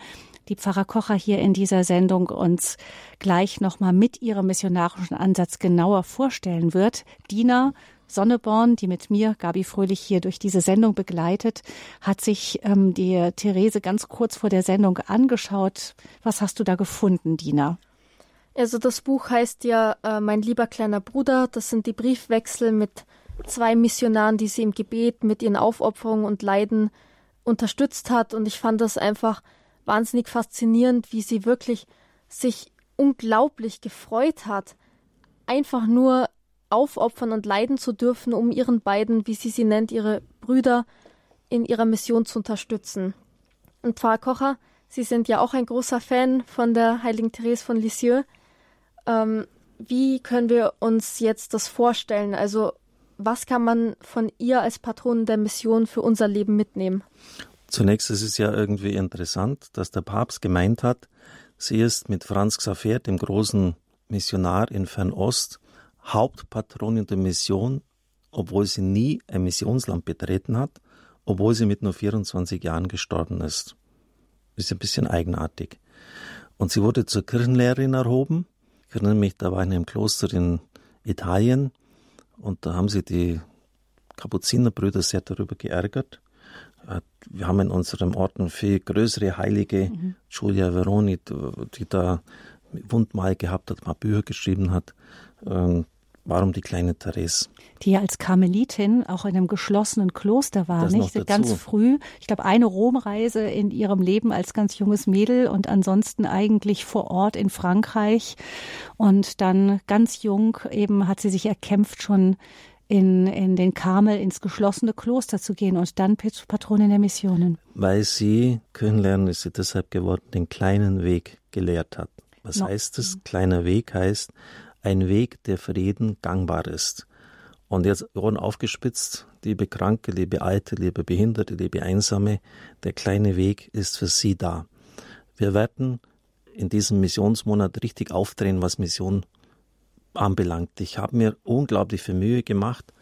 die Pfarrer Kocher hier in dieser Sendung uns gleich nochmal mit ihrem missionarischen Ansatz genauer vorstellen wird. Dina Sonneborn, die mit mir, Gabi Fröhlich, hier durch diese Sendung begleitet, hat sich ähm, die Therese ganz kurz vor der Sendung angeschaut. Was hast du da gefunden, Dina? Also das Buch heißt ja äh, Mein lieber kleiner Bruder. Das sind die Briefwechsel mit zwei Missionaren, die sie im Gebet mit ihren Aufopferungen und Leiden unterstützt hat. Und ich fand das einfach wahnsinnig faszinierend, wie sie wirklich sich unglaublich gefreut hat, einfach nur aufopfern und leiden zu dürfen, um ihren beiden, wie sie sie nennt, ihre Brüder in ihrer Mission zu unterstützen. Und Pfarrer Kocher, Sie sind ja auch ein großer Fan von der heiligen Therese von Lisieux. Ähm, wie können wir uns jetzt das vorstellen? Also was kann man von ihr als Patronin der Mission für unser Leben mitnehmen? Zunächst ist es ja irgendwie interessant, dass der Papst gemeint hat, sie ist mit Franz Xaver, dem großen Missionar in Fernost, Hauptpatronin der Mission, obwohl sie nie ein Missionsland betreten hat, obwohl sie mit nur 24 Jahren gestorben ist. Ist ein bisschen eigenartig. Und sie wurde zur Kirchenlehrerin erhoben ich erinnere mich, da war ich in einem Kloster in Italien und da haben sie die Kapuzinerbrüder sehr darüber geärgert. Äh, wir haben in unserem Ort eine viel größere Heilige, mhm. Giulia Veroni, die da Wundmal gehabt hat, mal Bücher geschrieben hat. Ähm, Warum die kleine Therese? Die ja als Karmelitin auch in einem geschlossenen Kloster war, Das nicht? Ganz früh. Ich glaube, eine Romreise in ihrem Leben als ganz junges Mädel und ansonsten eigentlich vor Ort in Frankreich. Und dann ganz jung eben hat sie sich erkämpft, schon in, in den Karmel, ins geschlossene Kloster zu gehen und dann Patronin der Missionen. Weil sie, Kirchenlernen ist sie deshalb geworden, den kleinen Weg gelehrt hat. Was No. heißt es? Kleiner Weg heißt ein Weg, der für jeden gangbar ist. Und jetzt Ohren aufgespitzt, liebe Kranke, liebe Alte, liebe Behinderte, liebe Einsame, der kleine Weg ist für Sie da. Wir werden in diesem Missionsmonat richtig aufdrehen, was Mission anbelangt. Ich habe mir unglaublich viel Mühe gemacht,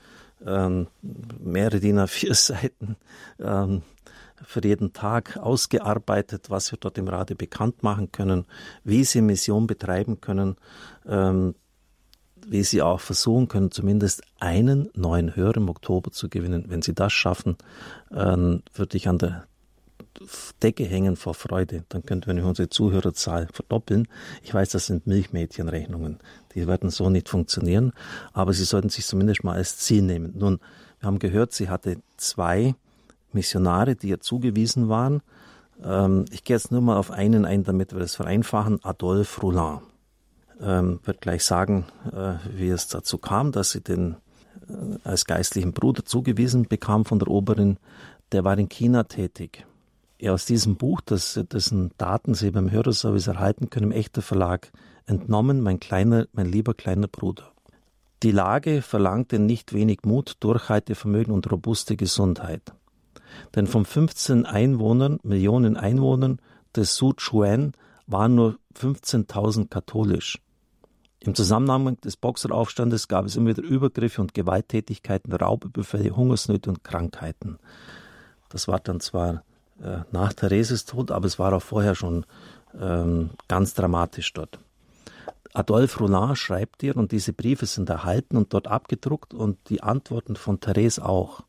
ähm, mehrere DIN A4 Seiten ähm, für jeden Tag ausgearbeitet, was wir dort im Radio bekannt machen können, wie sie Mission betreiben können, ähm, wie sie auch versuchen können, zumindest einen neuen Hörer im Oktober zu gewinnen. Wenn sie das schaffen, ähm, würde ich an der Decke hängen vor Freude. Dann könnten wir unsere Zuhörerzahl verdoppeln. Ich weiß, das sind Milchmädchenrechnungen. Die werden so nicht funktionieren, aber Sie sollten sich zumindest mal als Ziel nehmen. Nun, wir haben gehört, sie hatte zwei Missionare, die ihr zugewiesen waren. Ähm, ich gehe jetzt nur mal auf einen ein, damit wir das vereinfachen. Adolphe Roulin ähm, wird gleich sagen, äh, wie es dazu kam, dass sie den äh, als geistlichen Bruder zugewiesen bekam von der Oberin. Der war in China tätig. Ja, aus diesem Buch, das, dessen Daten Sie beim Hörerservice erhalten können, im Echter Verlag, entnommen, mein kleiner, mein lieber kleiner Bruder. Die Lage verlangte nicht wenig Mut, Durchhaltevermögen und robuste Gesundheit. Denn von 15 Einwohnern, Millionen Einwohnern des Sichuan waren nur 15.000 katholisch. Im Zusammenhang des Boxeraufstandes gab es immer wieder Übergriffe und Gewalttätigkeiten, Raubüberfälle, Hungersnöte und Krankheiten. Das war dann zwar äh, nach Thereses Tod, aber es war auch vorher schon ähm, ganz dramatisch dort. Adolphe Roulin schreibt ihr und diese Briefe sind erhalten und dort abgedruckt und die Antworten von Therese auch.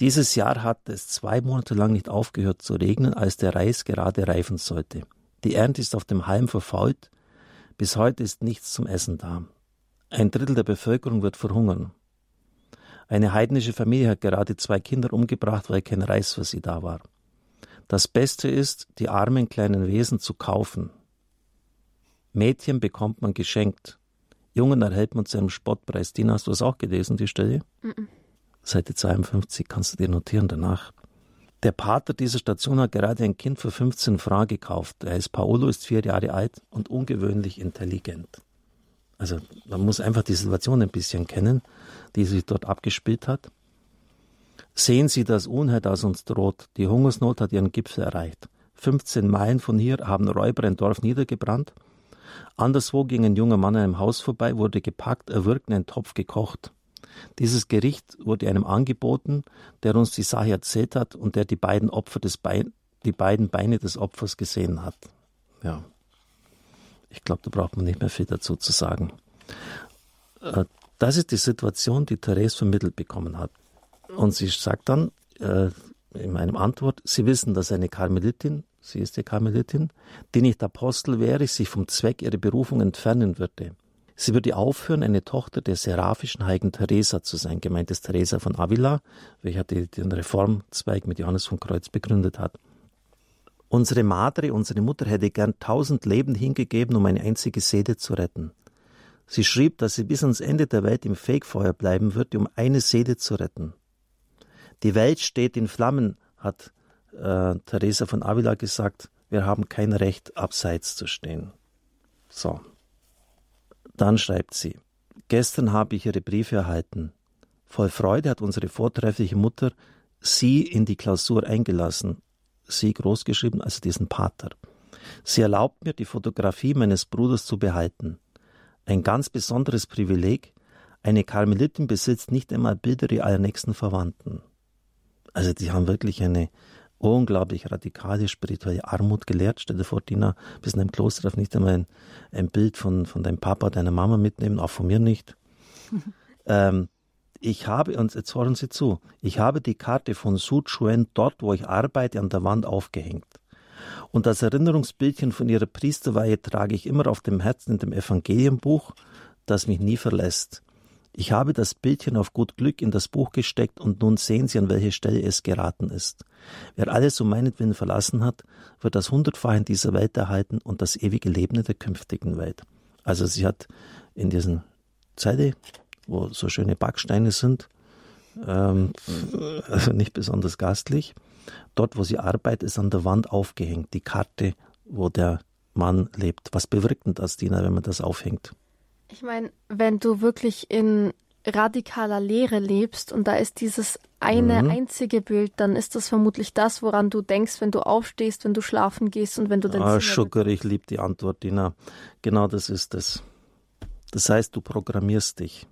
Dieses Jahr hat es zwei Monate lang nicht aufgehört zu regnen, als der Reis gerade reifen sollte. Die Ernte ist auf dem Halm verfault. Bis heute ist nichts zum Essen da. Ein Drittel der Bevölkerung wird verhungern. Eine heidnische Familie hat gerade zwei Kinder umgebracht, weil kein Reis für sie da war. Das Beste ist, die armen kleinen Wesen zu kaufen. Mädchen bekommt man geschenkt. Jungen erhält man zu einem Spottpreis. Dina, hast du das auch gelesen, die Stelle? Mhm. Seite 52 kannst du dir notieren danach. Der Pater dieser Station hat gerade ein Kind für 15 Franc gekauft. Er heißt Paolo, ist vier Jahre alt und ungewöhnlich intelligent. Also man muss einfach die Situation ein bisschen kennen, die sich dort abgespielt hat. Sehen Sie das Unheil, das uns droht. Die Hungersnot hat ihren Gipfel erreicht. 15 Meilen von hier haben Räuber ein Dorf niedergebrannt. Anderswo ging ein junger Mann an einem Haus vorbei, wurde gepackt, erwürgt in einen Topf gekocht. Dieses Gericht wurde einem angeboten, der uns die Sache erzählt hat und der die beiden Opfer des Bein, die beiden Beine des Opfers gesehen hat. Ja. Ich glaube, da braucht man nicht mehr viel dazu zu sagen. Äh, Das ist die Situation, die Therese vermittelt bekommen hat. Und sie sagt dann äh, in meinem Antwort, Sie wissen, dass eine Karmelitin, sie ist die Karmelitin, die nicht Apostel wäre, sich vom Zweck ihrer Berufung entfernen würde. Sie würde aufhören, eine Tochter der seraphischen Heiligen Teresa zu sein. Gemeint ist Teresa von Avila, welcher die, den Reformzweig mit Johannes von Kreuz begründet hat. Unsere Madre, unsere Mutter hätte gern tausend Leben hingegeben, um eine einzige Seele zu retten. Sie schrieb, dass sie bis ans Ende der Welt im Fegfeuer bleiben würde, um eine Seele zu retten. Die Welt steht in Flammen, hat äh, Teresa von Avila gesagt. Wir haben kein Recht, abseits zu stehen. So. Dann schreibt sie, gestern habe ich Ihre Briefe erhalten. Voll Freude hat unsere vortreffliche Mutter Sie in die Klausur eingelassen. Sie großgeschrieben, also diesen Pater. Sie erlaubt mir, die Fotografie meines Bruders zu behalten. Ein ganz besonderes Privileg. Eine Karmelitin besitzt nicht einmal Bilder ihrer allernächsten Verwandten. Also die haben wirklich eine unglaublich radikale spirituelle Armut gelehrt. Stell dir vor, Dina, bis in einem Kloster darf nicht einmal ein, ein Bild von, von deinem Papa, deiner Mama mitnehmen, auch von mir nicht. ähm, ich habe, und jetzt hören Sie zu, ich habe die Karte von Suchuen dort, wo ich arbeite, an der Wand aufgehängt. Und das Erinnerungsbildchen von ihrer Priesterweihe trage ich immer auf dem Herzen in dem Evangelienbuch, das mich nie verlässt. Ich habe das Bildchen auf gut Glück in das Buch gesteckt und nun sehen Sie, an welche Stelle es geraten ist. Wer alles um meinetwillen verlassen hat, wird das Hundertfache in dieser Welt erhalten und das ewige Leben in der künftigen Welt. Also sie hat in diesen Zeile, wo so schöne Backsteine sind, ähm, also nicht besonders gastlich, dort, wo sie arbeitet, ist an der Wand aufgehängt die Karte, wo der Mann lebt. Was bewirkt denn das, Dina, wenn man das aufhängt? Ich meine, wenn du wirklich in radikaler Lehre lebst und da ist dieses eine mhm. einzige Bild, dann ist das vermutlich das, woran du denkst, wenn du aufstehst, wenn du schlafen gehst und wenn du dein Ah, Sugar, ich liebe die Antwort, Dina. Genau das ist es. Das heißt, du programmierst dich.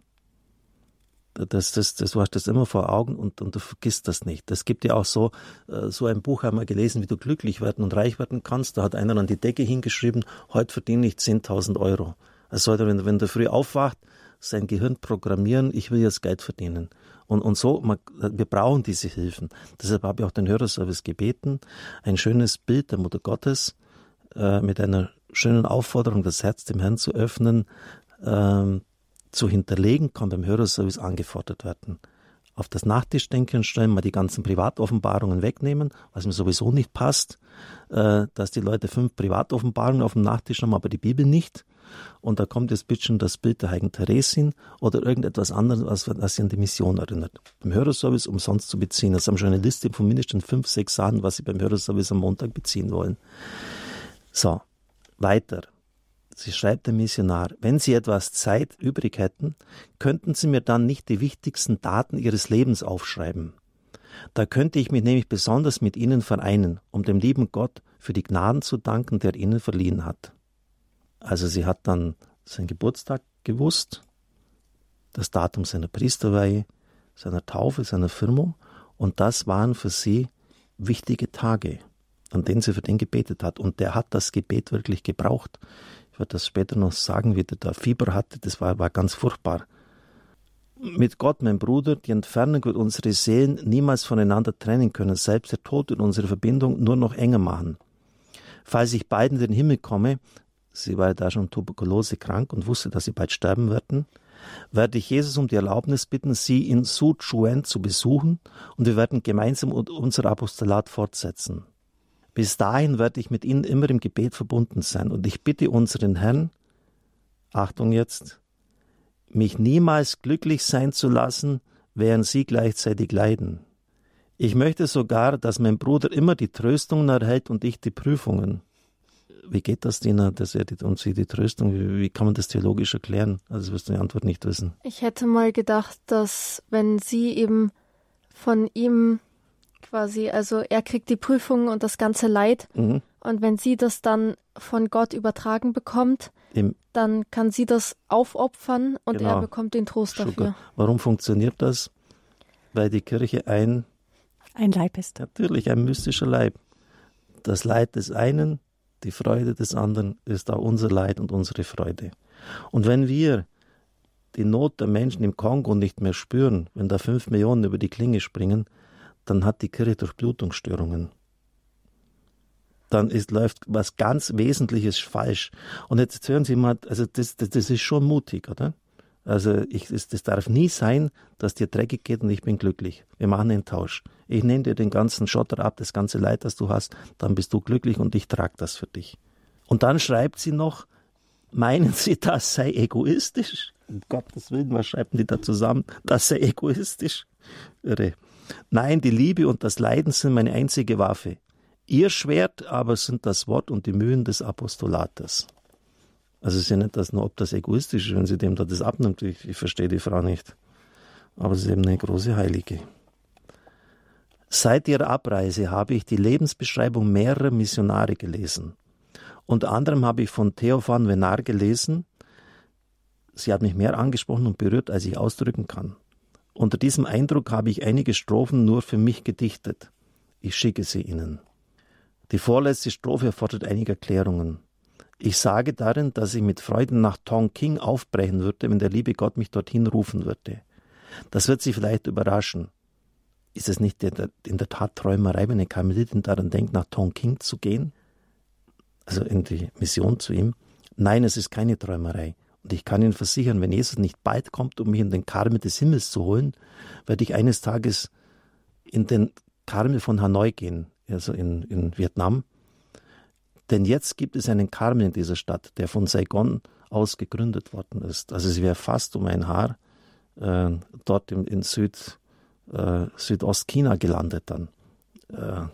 Das, das, das, du hast das immer vor Augen und, und du vergisst das nicht. Es gibt ja auch so, äh, so ein Buch haben wir gelesen, wie du glücklich werden und reich werden kannst. Da hat einer an die Decke hingeschrieben, heute verdiene ich 10.000 Euro. Also wenn, wenn du früh aufwacht, sein Gehirn programmieren, ich will jetzt Geld verdienen. Und, und so, man, wir brauchen diese Hilfen. Deshalb habe ich auch den Hörerservice gebeten, ein schönes Bild der Mutter Gottes äh, mit einer schönen Aufforderung, das Herz dem Herrn zu öffnen, äh, zu hinterlegen, kann beim Hörerservice angefordert werden. Auf das Nachtischdenken stellen, mal die ganzen Privatoffenbarungen wegnehmen, was mir sowieso nicht passt, äh, dass die Leute fünf Privatoffenbarungen auf dem Nachtisch haben, aber die Bibel nicht und da kommt jetzt bitte schon das Bild der Heiligen Theresin oder irgendetwas anderes, was, was Sie an die Mission erinnert. Beim Hörerservice umsonst zu beziehen. Das haben schon eine Liste von mindestens fünf, sechs Sachen, was Sie beim Hörerservice am Montag beziehen wollen. So, weiter. Sie schreibt der Missionar, wenn Sie etwas Zeit übrig hätten, könnten Sie mir dann nicht die wichtigsten Daten Ihres Lebens aufschreiben. Da könnte ich mich nämlich besonders mit Ihnen vereinen, um dem lieben Gott für die Gnaden zu danken, der Ihnen verliehen hat. Also sie hat dann seinen Geburtstag gewusst, das Datum seiner Priesterweihe, seiner Taufe, seiner Firmung und das waren für sie wichtige Tage, an denen sie für den gebetet hat. Und der hat das Gebet wirklich gebraucht. Ich werde das später noch sagen, wie der da Fieber hatte, das war, war ganz furchtbar. Mit Gott, mein Bruder, die Entfernung wird unsere Seelen niemals voneinander trennen können, selbst der Tod wird unsere Verbindung nur noch enger machen. Falls ich beiden in den Himmel komme, sie war da schon Tuberkulose krank und wusste, dass sie bald sterben würden, werde ich Jesus um die Erlaubnis bitten, sie in Suchuen zu besuchen und wir werden gemeinsam unser Apostolat fortsetzen. Bis dahin werde ich mit Ihnen immer im Gebet verbunden sein und ich bitte unseren Herrn, Achtung jetzt, mich niemals glücklich sein zu lassen, während Sie gleichzeitig leiden. Ich möchte sogar, dass mein Bruder immer die Tröstungen erhält und ich die Prüfungen wie geht das, Dina, dass er die, und sie die Tröstung, wie, wie, kann man das theologisch erklären? Also wirst du die Antwort nicht wissen. Ich hätte mal gedacht, dass wenn sie eben von ihm quasi, also er kriegt die Prüfung und das ganze Leid mhm. und wenn sie das dann von Gott übertragen bekommt, Im, dann kann sie das aufopfern und genau. er bekommt den Trost Sugar. dafür. Warum funktioniert das? Weil die Kirche ein ein Leib ist. Natürlich, ein mystischer Leib. Das Leid des einen die Freude des anderen ist auch unser Leid und unsere Freude. Und wenn wir die Not der Menschen im Kongo nicht mehr spüren, wenn da fünf Millionen über die Klinge springen, dann hat die Kirche Durchblutungsstörungen. Dann ist, läuft was ganz Wesentliches falsch. Und jetzt hören Sie mal, also das, das, das ist schon mutig, oder? Also ich, es, das darf nie sein, dass dir dreckig geht und ich bin glücklich. Wir machen einen Tausch. Ich nehme dir den ganzen Schotter ab, das ganze Leid, das du hast, dann bist du glücklich und ich trage das für dich. Und dann schreibt sie noch, meinen Sie, das sei egoistisch? Um Gottes Willen, was schreiben die da zusammen? Das sei egoistisch? Irre. Nein, die Liebe und das Leiden sind meine einzige Waffe. Ihr Schwert aber sind das Wort und die Mühen des Apostolates. Also es ist ja nicht das nur, ob das egoistisch ist, wenn sie dem da das abnimmt. Ich, ich verstehe die Frau nicht. Aber sie ist eben eine große Heilige. Seit ihrer Abreise habe ich die Lebensbeschreibung mehrerer Missionare gelesen. Unter anderem habe ich von Theo van Venar gelesen. Sie hat mich mehr angesprochen und berührt, als ich ausdrücken kann. Unter diesem Eindruck habe ich einige Strophen nur für mich gedichtet. Ich schicke sie Ihnen. Die vorletzte Strophe erfordert einige Erklärungen. Ich sage darin, dass ich mit Freuden nach Tonking aufbrechen würde, wenn der liebe Gott mich dorthin rufen würde. Das wird Sie vielleicht überraschen. Ist es nicht in der Tat Träumerei, wenn eine Karmelitin daran denkt, nach Tonking zu gehen? Also in die Mission zu ihm? Nein, es ist keine Träumerei. Und ich kann Ihnen versichern, wenn Jesus nicht bald kommt, um mich in den Karmel des Himmels zu holen, werde ich eines Tages in den Karmel von Hanoi gehen, also in, in Vietnam. Denn jetzt gibt es einen Karmel in dieser Stadt, der von Saigon aus gegründet worden ist. Also es wäre fast um ein Haar äh, dort in, in Süd, äh, Südostchina gelandet dann. Äh,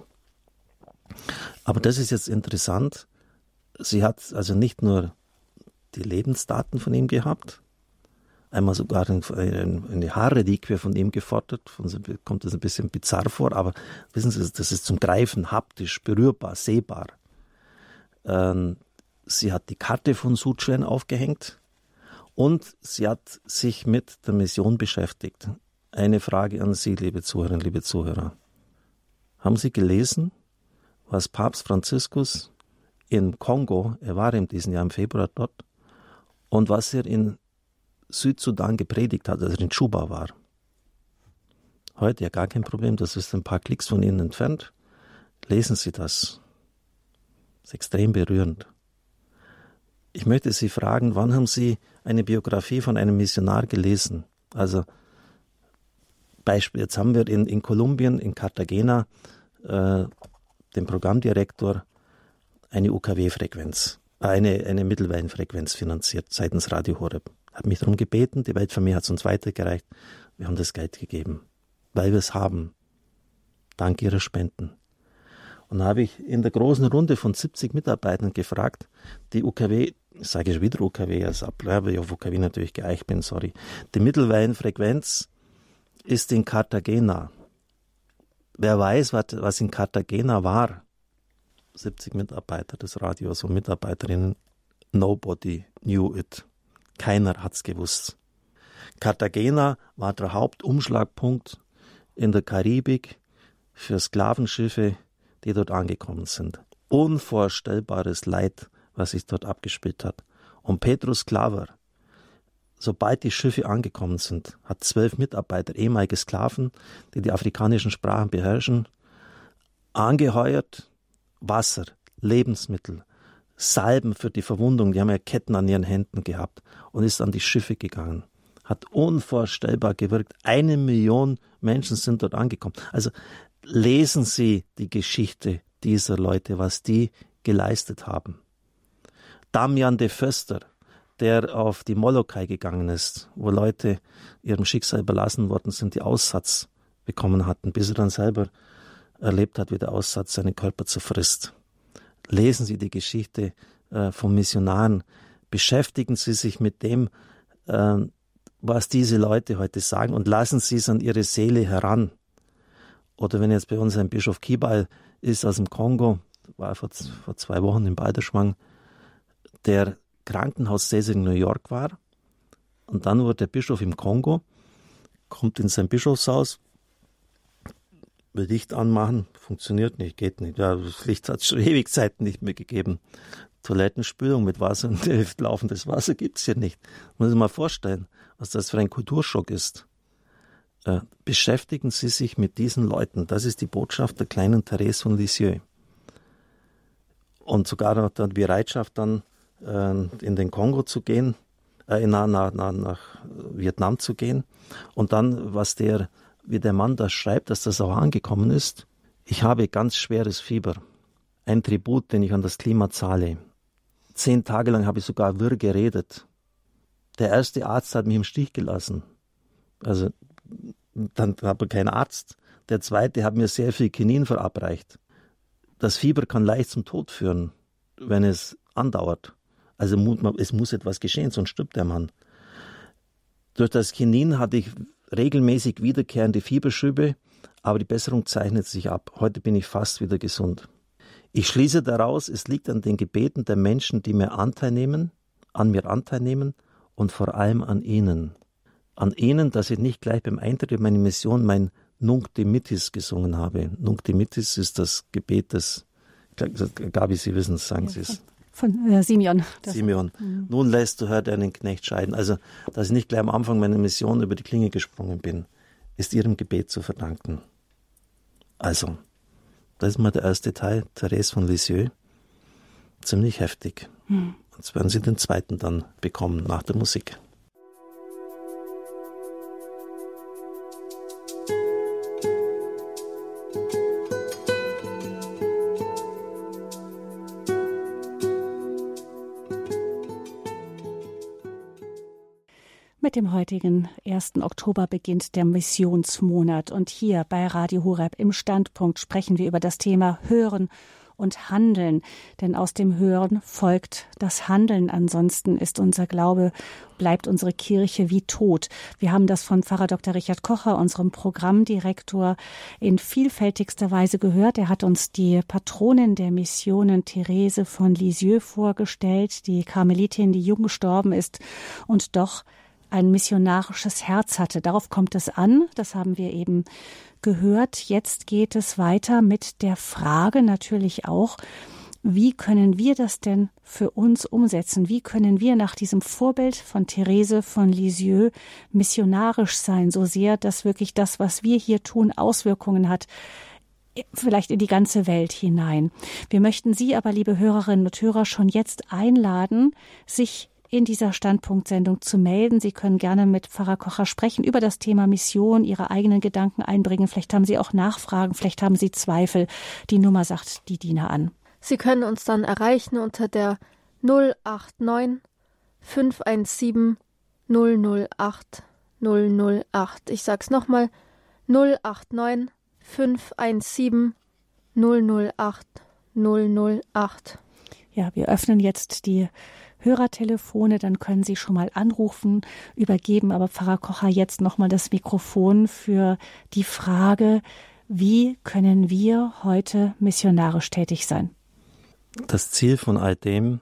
aber das ist jetzt interessant. Sie hat also nicht nur die Lebensdaten von ihm gehabt, einmal sogar eine Haarreliquie von ihm gefordert. kommt das ein bisschen bizarr vor, aber wissen Sie, das ist zum Greifen, haptisch, berührbar, sehbar. Ähm, sie hat die Karte von Suchen aufgehängt und sie hat sich mit der Mission beschäftigt. Eine Frage an Sie, liebe Zuhörerinnen, liebe Zuhörer. Haben Sie gelesen, was Papst Franziskus in Kongo, er war in diesem Jahr im Februar dort, und was er in Südsudan gepredigt hat, als er in Chuba war? Heute ja gar kein Problem, das ist ein paar Klicks von Ihnen entfernt. Lesen Sie das. Das ist extrem berührend. Ich möchte Sie fragen, wann haben Sie eine Biografie von einem Missionar gelesen? Also Beispiel, jetzt haben wir in, in Kolumbien, in Cartagena, äh, den Programmdirektor eine UKW-Frequenz, eine, eine Mittelwellenfrequenz finanziert seitens Radio Horeb. Hat mich darum gebeten, die Weltfamilie hat es uns weitergereicht. Wir haben das Geld gegeben, weil wir es haben. Dank ihrer Spenden. Und da habe ich in der großen Runde von 70 Mitarbeitern gefragt, die UKW, sage ich wieder UKW als Abwerbe, ich auf UKW natürlich geeicht bin, sorry. Die Mittelwellenfrequenz ist in Cartagena. Wer weiß, was, was in Cartagena war? 70 Mitarbeiter des Radios und Mitarbeiterinnen. Nobody knew it. Keiner hat's gewusst. Cartagena war der Hauptumschlagpunkt in der Karibik für Sklavenschiffe die dort angekommen sind. Unvorstellbares Leid, was sich dort abgespielt hat. Und Petrus Klaver, sobald die Schiffe angekommen sind, hat zwölf Mitarbeiter, ehemalige Sklaven, die die afrikanischen Sprachen beherrschen, angeheuert, Wasser, Lebensmittel, Salben für die Verwundung, die haben ja Ketten an ihren Händen gehabt und ist an die Schiffe gegangen. Hat unvorstellbar gewirkt. Eine Million Menschen sind dort angekommen. Also lesen Sie die Geschichte dieser Leute, was die geleistet haben. Damian de Föster, der auf die Molokai gegangen ist, wo Leute ihrem Schicksal überlassen worden sind, die Aussatz bekommen hatten, bis er dann selber erlebt hat, wie der Aussatz seinen Körper zerfrisst. Lesen Sie die Geschichte äh, von Missionaren, beschäftigen Sie sich mit dem, äh, was diese Leute heute sagen und lassen Sie es an Ihre Seele heran. Oder wenn jetzt bei uns ein Bischof Kibal ist aus dem Kongo, war vor, vor zwei Wochen in Balderschwang, der Krankenhaussäßig in New York war. Und dann wurde der Bischof im Kongo, kommt in sein Bischofshaus, will Licht anmachen, funktioniert nicht, geht nicht. Ja, das Licht hat es schon ewig Zeit nicht mehr gegeben. Toilettenspülung mit Wasser und laufendes Wasser gibt es hier nicht. Muss ich mal vorstellen, was das für ein Kulturschock ist. Äh, beschäftigen Sie sich mit diesen Leuten. Das ist die Botschaft der kleinen Therese von Lisieux. Und sogar noch die Bereitschaft dann äh, in den Kongo zu gehen, äh, nach, nach, nach Vietnam zu gehen. Und dann, was der, wie der Mann das schreibt, dass das auch angekommen ist. Ich habe ganz schweres Fieber. Ein Tribut, den ich an das Klima zahle. Zehn Tage lang habe ich sogar wirr geredet. Der erste Arzt hat mich im Stich gelassen. Also dann habe ich keinen Arzt. Der zweite hat mir sehr viel Kinin verabreicht. Das Fieber kann leicht zum Tod führen, wenn es andauert. Also es muss etwas geschehen, sonst stirbt der Mann. Durch das Kinin hatte ich regelmäßig wiederkehrende Fieberschübe, aber die Besserung zeichnet sich ab. Heute bin ich fast wieder gesund. Ich schließe daraus, es liegt an den Gebeten der Menschen, die mir Anteil nehmen, an mir Anteil nehmen und vor allem an ihnen an ihnen, dass ich nicht gleich beim Eintritt in meine Mission mein Nunc Dimittis gesungen habe. Nunc Dimittis ist das Gebet des, Gabi, Sie wissen es, sagen Sie es. Von äh, Simeon. Simeon. Mhm. Nun lässt du Herr deinen Knecht scheiden. Also, dass ich nicht gleich am Anfang meiner Mission über die Klinge gesprungen bin, ist Ihrem Gebet zu verdanken. Also, das ist mal der erste Teil, Therese von Lisieux. Ziemlich heftig. Mhm. Jetzt werden Sie den zweiten dann bekommen nach der Musik. Mit dem heutigen 1. Oktober beginnt der Missionsmonat und hier bei Radio Horeb im Standpunkt sprechen wir über das Thema Hören und Handeln, denn aus dem Hören folgt das Handeln. Ansonsten ist unser Glaube, bleibt unsere Kirche wie tot. Wir haben das von Pfarrer Dr. Richard Kocher, unserem Programmdirektor, in vielfältigster Weise gehört. Er hat uns die Patronin der Missionen Therese von Lisieux vorgestellt, die Karmelitin, die jung gestorben ist und doch ein missionarisches Herz hatte. Darauf kommt es an, das haben wir eben gehört. Jetzt geht es weiter mit der Frage natürlich auch, wie können wir das denn für uns umsetzen? Wie können wir nach diesem Vorbild von Therese von Lisieux missionarisch sein, so sehr, dass wirklich das, was wir hier tun, Auswirkungen hat vielleicht in die ganze Welt hinein. Wir möchten Sie aber, liebe Hörerinnen und Hörer, schon jetzt einladen, sich in dieser Standpunktsendung zu melden. Sie können gerne mit Pfarrer Kocher sprechen über das Thema Mission, Ihre eigenen Gedanken einbringen. Vielleicht haben Sie auch Nachfragen, vielleicht haben Sie Zweifel. Die Nummer sagt die Diener an. Sie können uns dann erreichen unter der 089 517 008 008. Ich sag's nochmal 089 517 008 008. Ja, wir öffnen jetzt die Hörertelefone, dann können Sie schon mal anrufen, übergeben aber Pfarrer Kocher jetzt nochmal das Mikrofon für die Frage, wie können wir heute missionarisch tätig sein? Das Ziel von all dem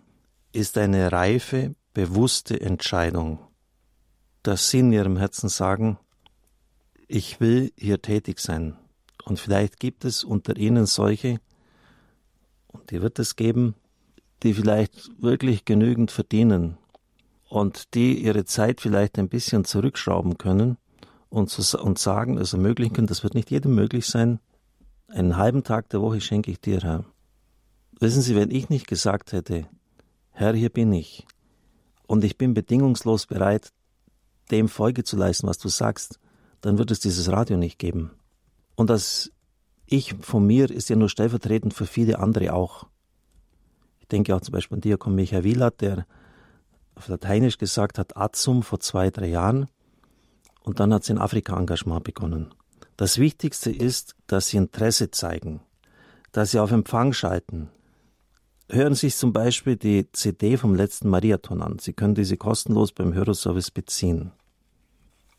ist eine reife, bewusste Entscheidung, dass Sie in Ihrem Herzen sagen, ich will hier tätig sein. Und vielleicht gibt es unter Ihnen solche, und die wird es geben, die vielleicht wirklich genügend verdienen und die ihre Zeit vielleicht ein bisschen zurückschrauben können und, zu, und sagen, also ermöglichen können, das wird nicht jedem möglich sein, einen halben Tag der Woche schenke ich dir, Herr. Wissen Sie, wenn ich nicht gesagt hätte, Herr, hier bin ich, und ich bin bedingungslos bereit, dem Folge zu leisten, was du sagst, dann wird es dieses Radio nicht geben. Und das Ich von mir ist ja nur stellvertretend für viele andere auch. Ich denke auch zum Beispiel an Diakon Michael Wieland, der auf Lateinisch gesagt hat, Azum vor zwei, drei Jahren. Und dann hat sie ein Afrika-Engagement begonnen. Das Wichtigste ist, dass sie Interesse zeigen, dass sie auf Empfang schalten. Hören Sie sich zum Beispiel die CD vom letzten Mariathon an. Sie können diese kostenlos beim Hörerservice beziehen.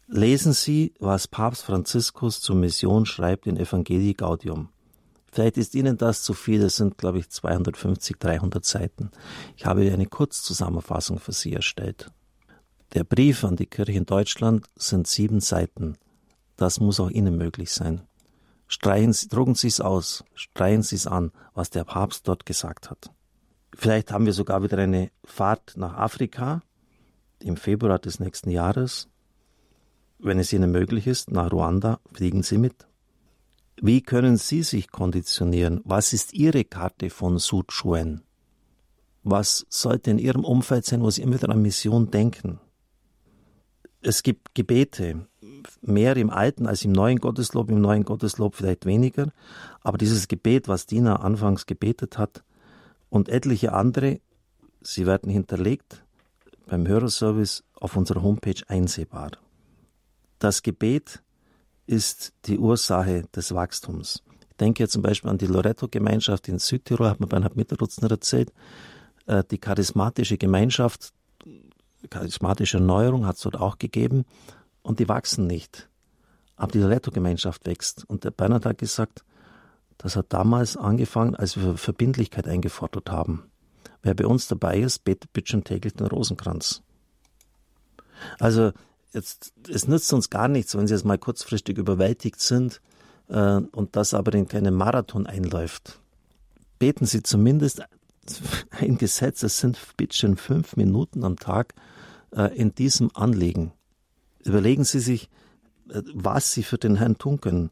Lesen Sie, was Papst Franziskus zur Mission schreibt in Evangelii Gaudium. Vielleicht ist Ihnen das zu viel, es sind, glaube ich, 250, 300 Seiten. Ich habe eine Kurzzusammenfassung für Sie erstellt. Der Brief an die Kirche in Deutschland sind sieben Seiten. Das muss auch Ihnen möglich sein. Streichen Sie, drucken Sie es aus, streichen Sie es an, was der Papst dort gesagt hat. Vielleicht haben wir sogar wieder eine Fahrt nach Afrika im Februar des nächsten Jahres. Wenn es Ihnen möglich ist, nach Ruanda, fliegen Sie mit. Wie können Sie sich konditionieren? Was ist Ihre Karte von Suchuen? Was sollte in Ihrem Umfeld sein, wo Sie immer wieder an Mission denken? Es gibt Gebete, mehr im alten als im neuen Gotteslob, im neuen Gotteslob vielleicht weniger, aber dieses Gebet, was Dina anfangs gebetet hat und etliche andere, sie werden hinterlegt beim Hörerservice auf unserer Homepage einsehbar. Das Gebet ist die Ursache des Wachstums. Ich denke zum Beispiel an die Loretto-Gemeinschaft in Südtirol, hat mir Bernhard Mitterrutzner erzählt. Äh, die charismatische Gemeinschaft, charismatische Erneuerung hat es dort auch gegeben und die wachsen nicht. Aber die Loretto-Gemeinschaft wächst. Und der Bernhard hat gesagt, das hat damals angefangen, als wir Verbindlichkeit eingefordert haben. Wer bei uns dabei ist, betet bitte schon täglich den Rosenkranz. Also jetzt, es nützt uns gar nichts, wenn sie jetzt mal kurzfristig überwältigt sind äh, und das aber in keinen Marathon einläuft. Beten Sie zumindest ein Gesetz, es sind bitte fünf Minuten am Tag äh, in diesem Anliegen. Überlegen Sie sich, äh, was Sie für den Herrn tun können.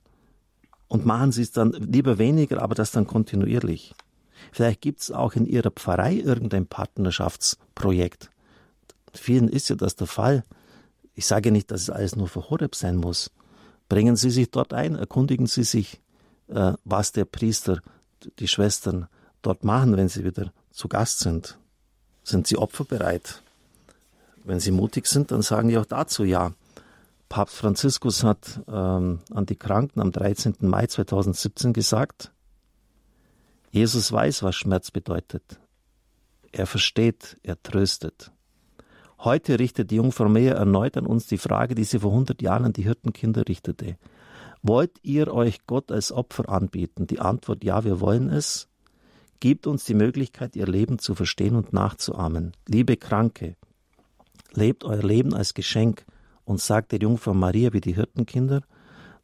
Und machen Sie es dann lieber weniger, aber das dann kontinuierlich. Vielleicht gibt es auch in Ihrer Pfarrei irgendein Partnerschaftsprojekt. Vielen ist ja das der Fall. Ich sage nicht, dass es alles nur für Horeb sein muss. Bringen Sie sich dort ein, erkundigen Sie sich, äh, was der Priester, die Schwestern dort machen, wenn sie wieder zu Gast sind. Sind sie opferbereit? Wenn sie mutig sind, dann sagen die auch dazu ja. Papst Franziskus hat ähm, an die Kranken am 13. Mai 2017 gesagt, Jesus weiß, was Schmerz bedeutet. Er versteht, er tröstet. Heute richtet die Jungfrau Maria erneut an uns die Frage, die sie vor 100 Jahren an die Hirtenkinder richtete. Wollt ihr euch Gott als Opfer anbieten? Die Antwort ja, wir wollen es. Gebt uns die Möglichkeit, ihr Leben zu verstehen und nachzuahmen. Liebe Kranke, lebt euer Leben als Geschenk und sagt der Jungfrau Maria wie die Hirtenkinder,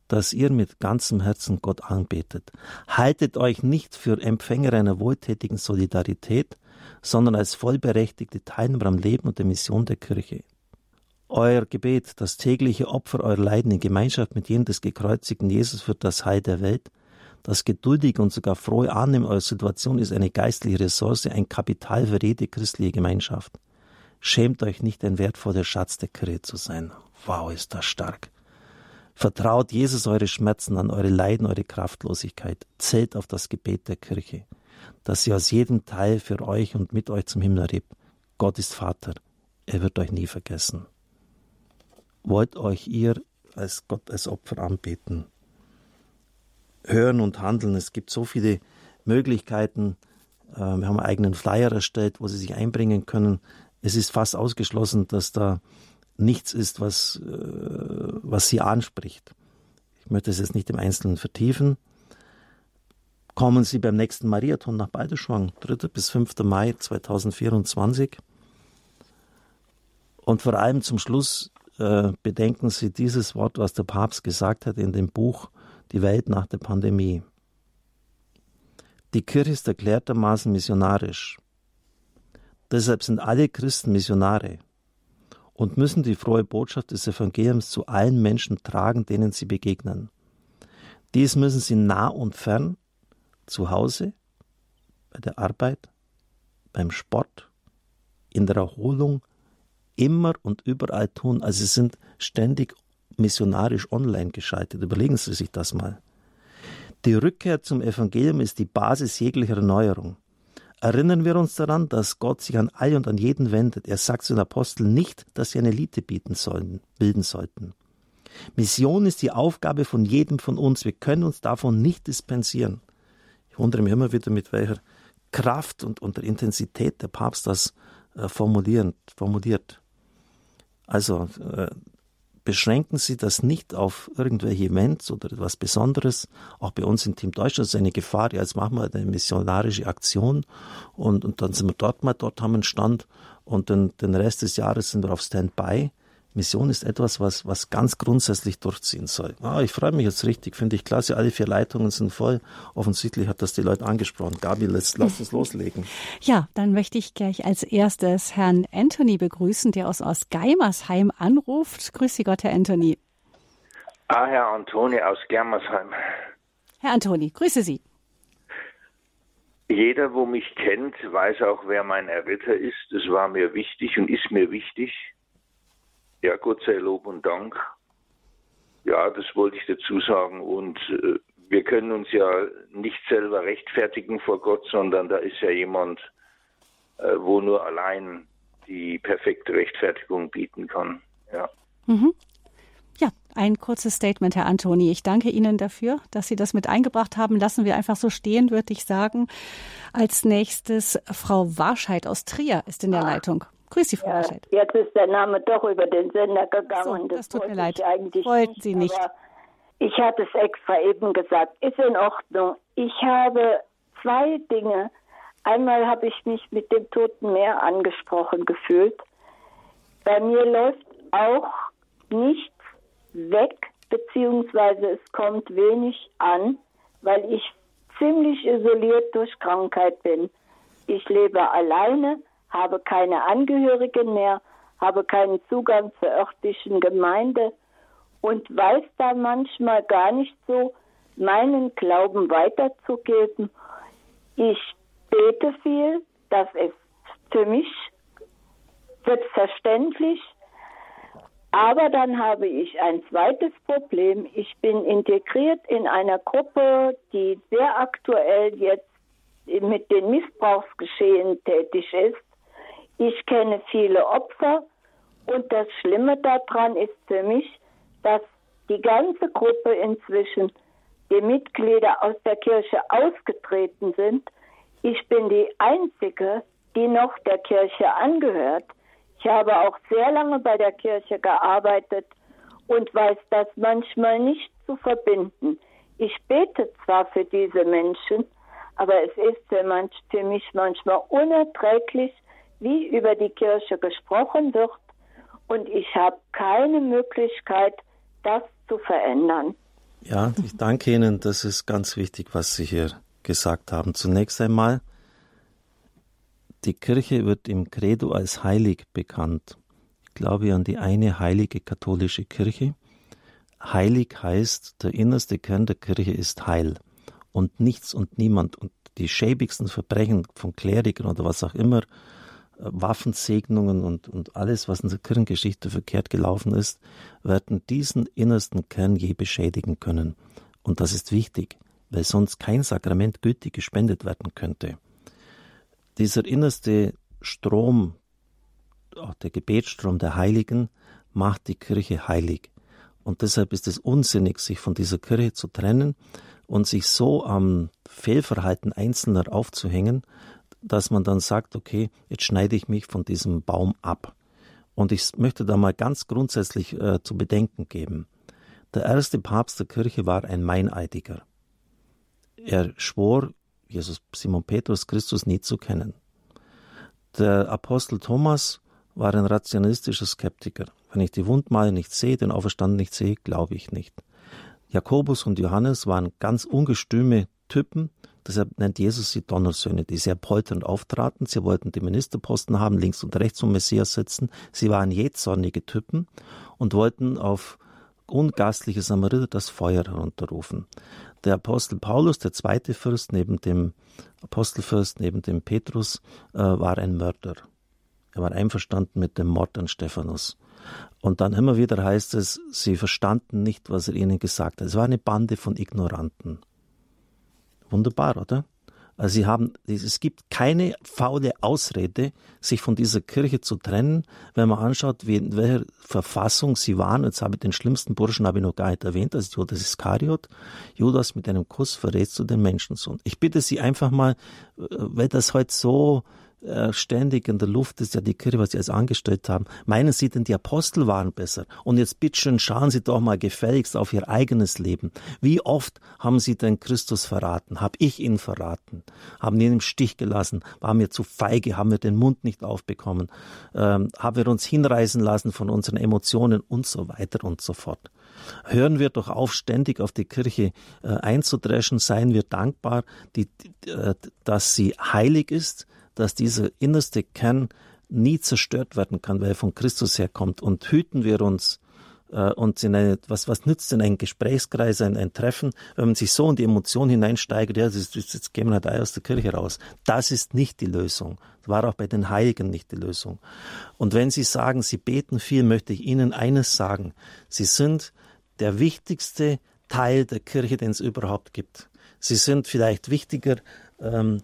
dass ihr mit ganzem Herzen Gott anbetet. Haltet euch nicht für Empfänger einer wohltätigen Solidarität, sondern als vollberechtigte Teilnehmer am Leben und der Mission der Kirche. Euer Gebet, das tägliche Opfer eurer Leiden in Gemeinschaft mit jenem des gekreuzigten Jesus für das Heil der Welt, das geduldige und sogar frohe Annehmen eurer Situation ist eine geistliche Ressource, ein Kapital für jede christliche Gemeinschaft. Schämt euch nicht, ein wertvoller Schatz der Kirche zu sein. Wow, ist das stark. Vertraut Jesus eure Schmerzen an, eure Leiden, eure Kraftlosigkeit. Zählt auf das Gebet der Kirche, dass sie aus jedem Teil für euch und mit euch zum Himmel erhebt. Gott ist Vater. Er wird euch nie vergessen. Wollt euch ihr als Gott als Opfer anbeten? Hören und handeln. Es gibt so viele Möglichkeiten. Äh, wir haben einen eigenen Flyer erstellt, wo Sie sich einbringen können. Es ist fast ausgeschlossen, dass da nichts ist, was, äh, was sie anspricht. Ich möchte es jetzt nicht im Einzelnen vertiefen. Kommen Sie beim nächsten Mariathon nach Balderschwang, 3. bis 5. Mai 2024. Und vor allem zum Schluss äh, bedenken Sie dieses Wort, was der Papst gesagt hat in dem Buch Die Welt nach der Pandemie. Die Kirche ist erklärtermaßen missionarisch. Deshalb sind alle Christen Missionare und müssen die frohe Botschaft des Evangeliums zu allen Menschen tragen, denen sie begegnen. Dies müssen sie nah und fern, zu Hause, bei der Arbeit, beim Sport, in der Erholung, immer und überall tun. Also sie sind ständig missionarisch online geschaltet. Überlegen Sie sich das mal. Die Rückkehr zum Evangelium ist die Basis jeglicher Erneuerung. Erinnern wir uns daran, dass Gott sich an alle und an jeden wendet. Er sagt zu den Aposteln nicht, dass sie eine Elite bieten sollen, bilden sollten. Mission ist die Aufgabe von jedem von uns. Wir können uns davon nicht dispensieren. Ich wundere mich immer wieder, mit welcher Kraft und, und der Intensität der Papst das äh, formulieren, formuliert. Also äh, beschränken Sie das nicht auf irgendwelche Events oder etwas Besonderes. Auch bei uns im Team Deutschland ist eine Gefahr, ja, jetzt machen wir eine missionarische Aktion und, und dann sind wir dort mal, dort haben wir einen Stand und den, den Rest des Jahres sind wir auf Standby. Mission ist etwas, was, was ganz grundsätzlich durchziehen soll. Ah, ich freue mich jetzt richtig, finde ich klasse. Alle vier Leitungen sind voll. Offensichtlich hat das die Leute angesprochen. Gabi, lass, lass uns loslegen. Ja, dann möchte ich gleich als erstes Herrn Anthony begrüßen, der aus, Geimersheim anruft. Grüß Sie Gott, Herr Anthony. Ah, Herr Antoni aus Germersheim. Herr Antoni, grüße Sie. Jeder, wo mich kennt, weiß auch, wer mein Erretter ist. Das war mir wichtig und ist mir wichtig. Ja, Gott sei Lob und Dank. Ja, das wollte ich dazu sagen. Und äh, wir können uns ja nicht selber rechtfertigen vor Gott, sondern da ist ja jemand, äh, wo nur allein die perfekte Rechtfertigung bieten kann. Ja. Mhm. Ja, ein kurzes Statement, Herr Antoni. Ich danke Ihnen dafür, dass Sie das mit eingebracht haben. Lassen wir einfach so stehen, würde ich sagen. Als nächstes Frau Warscheid aus Trier ist in der ah. Leitung. Grüß Sie, Frau ja. Jetzt ist der Name doch über den Sender gegangen. So, das, das tut mir leid. Wollten Sie nicht. Ich hatte es extra eben gesagt. Ist in Ordnung. Ich habe zwei Dinge. Einmal habe ich mich mit dem Toten Meer angesprochen gefühlt. Bei mir läuft auch nichts weg, beziehungsweise es kommt wenig an, weil ich ziemlich isoliert durch Krankheit bin. Ich lebe alleine habe keine Angehörigen mehr, habe keinen Zugang zur örtlichen Gemeinde und weiß da manchmal gar nicht so, meinen Glauben weiterzugeben. Ich bete viel, das ist für mich selbstverständlich. Aber dann habe ich ein zweites Problem. Ich bin integriert in einer Gruppe, die sehr aktuell jetzt mit den Missbrauchsgeschehen tätig ist. Ich kenne viele Opfer und das Schlimme daran ist für mich, dass die ganze Gruppe inzwischen die Mitglieder aus der Kirche ausgetreten sind. Ich bin die Einzige, die noch der Kirche angehört. Ich habe auch sehr lange bei der Kirche gearbeitet und weiß das manchmal nicht zu verbinden. Ich bete zwar für diese Menschen, aber es ist für, manch, für mich manchmal unerträglich, wie über die Kirche gesprochen wird und ich habe keine Möglichkeit, das zu verändern. Ja, ich danke Ihnen. Das ist ganz wichtig, was Sie hier gesagt haben. Zunächst einmal, die Kirche wird im Credo als heilig bekannt. Ich glaube an die eine heilige katholische Kirche. Heilig heißt, der innerste Kern der Kirche ist heil und nichts und niemand und die schäbigsten Verbrechen von Klerikern oder was auch immer, Waffensegnungen und, und alles, was in der Kirchengeschichte verkehrt gelaufen ist, werden diesen innersten Kern je beschädigen können. Und das ist wichtig, weil sonst kein Sakrament gültig gespendet werden könnte dieser innerste Strom, auch der Gebetsstrom der Heiligen, macht die Kirche heilig. Und deshalb ist es unsinnig, sich von dieser Kirche zu trennen und sich so am Fehlverhalten Einzelner aufzuhängen, dass man dann sagt, okay, jetzt schneide ich mich von diesem Baum ab. Und ich möchte da mal ganz grundsätzlich äh, zu bedenken geben. Der erste Papst der Kirche war ein Meineidiger. Er schwor Jesus, Simon Petrus, Christus nie zu kennen. Der Apostel Thomas war ein rationalistischer Skeptiker. Wenn ich die Wundmale nicht sehe, den Auferstanden nicht sehe, glaube ich nicht. Jakobus und Johannes waren ganz ungestüme Typen, deshalb nennt Jesus sie Donnersöhne, die sehr polternd auftraten. Sie wollten die Ministerposten haben, links und rechts vom Messias sitzen. Sie waren jähzornige Typen und wollten auf ungastliche Samariter das Feuer herunterrufen. Der Apostel Paulus, der zweite Fürst neben dem Apostelfürst, neben dem Petrus, äh, war ein Mörder. Er war einverstanden mit dem Mord an Stephanus. Und dann immer wieder heißt es, sie verstanden nicht, was er ihnen gesagt hat. Es war eine Bande von Ignoranten. Wunderbar, oder? Also sie haben, es gibt keine faule Ausrede, sich von dieser Kirche zu trennen, wenn man anschaut, wie, in welcher Verfassung sie waren. Jetzt habe ich den schlimmsten Burschen habe ich noch gar nicht erwähnt, ist Judas Iskariot. Judas mit einem Kuss verrätst du den Menschensohn. Ich bitte Sie einfach mal, äh, weil das heute so ständig in der Luft ist ja die Kirche, was sie jetzt angestellt haben. Meinen Sie denn, die Apostel waren besser? Und jetzt bitteschön, schauen Sie doch mal gefälligst auf Ihr eigenes Leben. Wie oft haben Sie denn Christus verraten? Hab ich ihn verraten? Haben ihn im Stich gelassen? Waren wir zu feige? Haben wir den Mund nicht aufbekommen? Ähm, haben wir uns hinreißen lassen von unseren Emotionen und so weiter und so fort? Hören wir doch auf, ständig auf die Kirche äh, einzudreschen, seien wir dankbar, die, äh, dass sie heilig ist, dass dieser innerste Kern nie zerstört werden kann, weil er von Christus herkommt. Und hüten wir uns äh, und in eine, was, was nützt denn ein Gesprächskreis, ein, ein Treffen, wenn man sich so in die Emotion hineinsteigert, ja, das, das, jetzt gehen wir halt aus der Kirche raus. Das ist nicht die Lösung. Das war auch bei den Heiligen nicht die Lösung. Und wenn Sie sagen, Sie beten viel, möchte ich Ihnen eines sagen. Sie sind der wichtigste Teil der Kirche, den es überhaupt gibt. Sie sind vielleicht wichtiger ähm,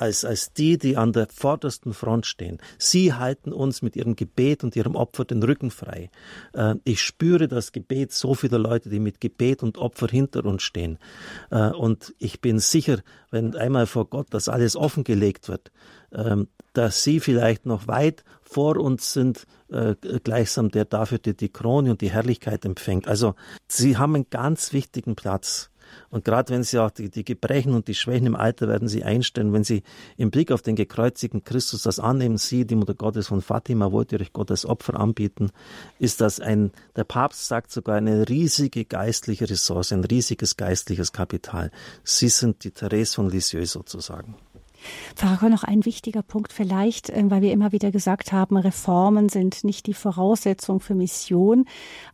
als, als die, die an der vordersten Front stehen. Sie halten uns mit ihrem Gebet und ihrem Opfer den Rücken frei. Äh, ich spüre das Gebet so vieler Leute, die mit Gebet und Opfer hinter uns stehen. Äh, und ich bin sicher, wenn einmal vor Gott das alles offengelegt wird, äh, dass Sie vielleicht noch weit vor uns sind, äh, gleichsam der dafür die, die Krone und die Herrlichkeit empfängt. Also Sie haben einen ganz wichtigen Platz. Und gerade wenn Sie auch die, die Gebrechen und die Schwächen im Alter werden Sie einstellen, wenn Sie im Blick auf den gekreuzigten Christus das annehmen, Sie, die Mutter Gottes von Fatima, wollt ihr euch Gottes Opfer anbieten, ist das ein, der Papst sagt sogar eine riesige geistliche Ressource, ein riesiges geistliches Kapital. Sie sind die Therese von Lisieux sozusagen. Pfarrer, noch ein wichtiger Punkt vielleicht, äh, weil wir immer wieder gesagt haben, Reformen sind nicht die Voraussetzung für Mission.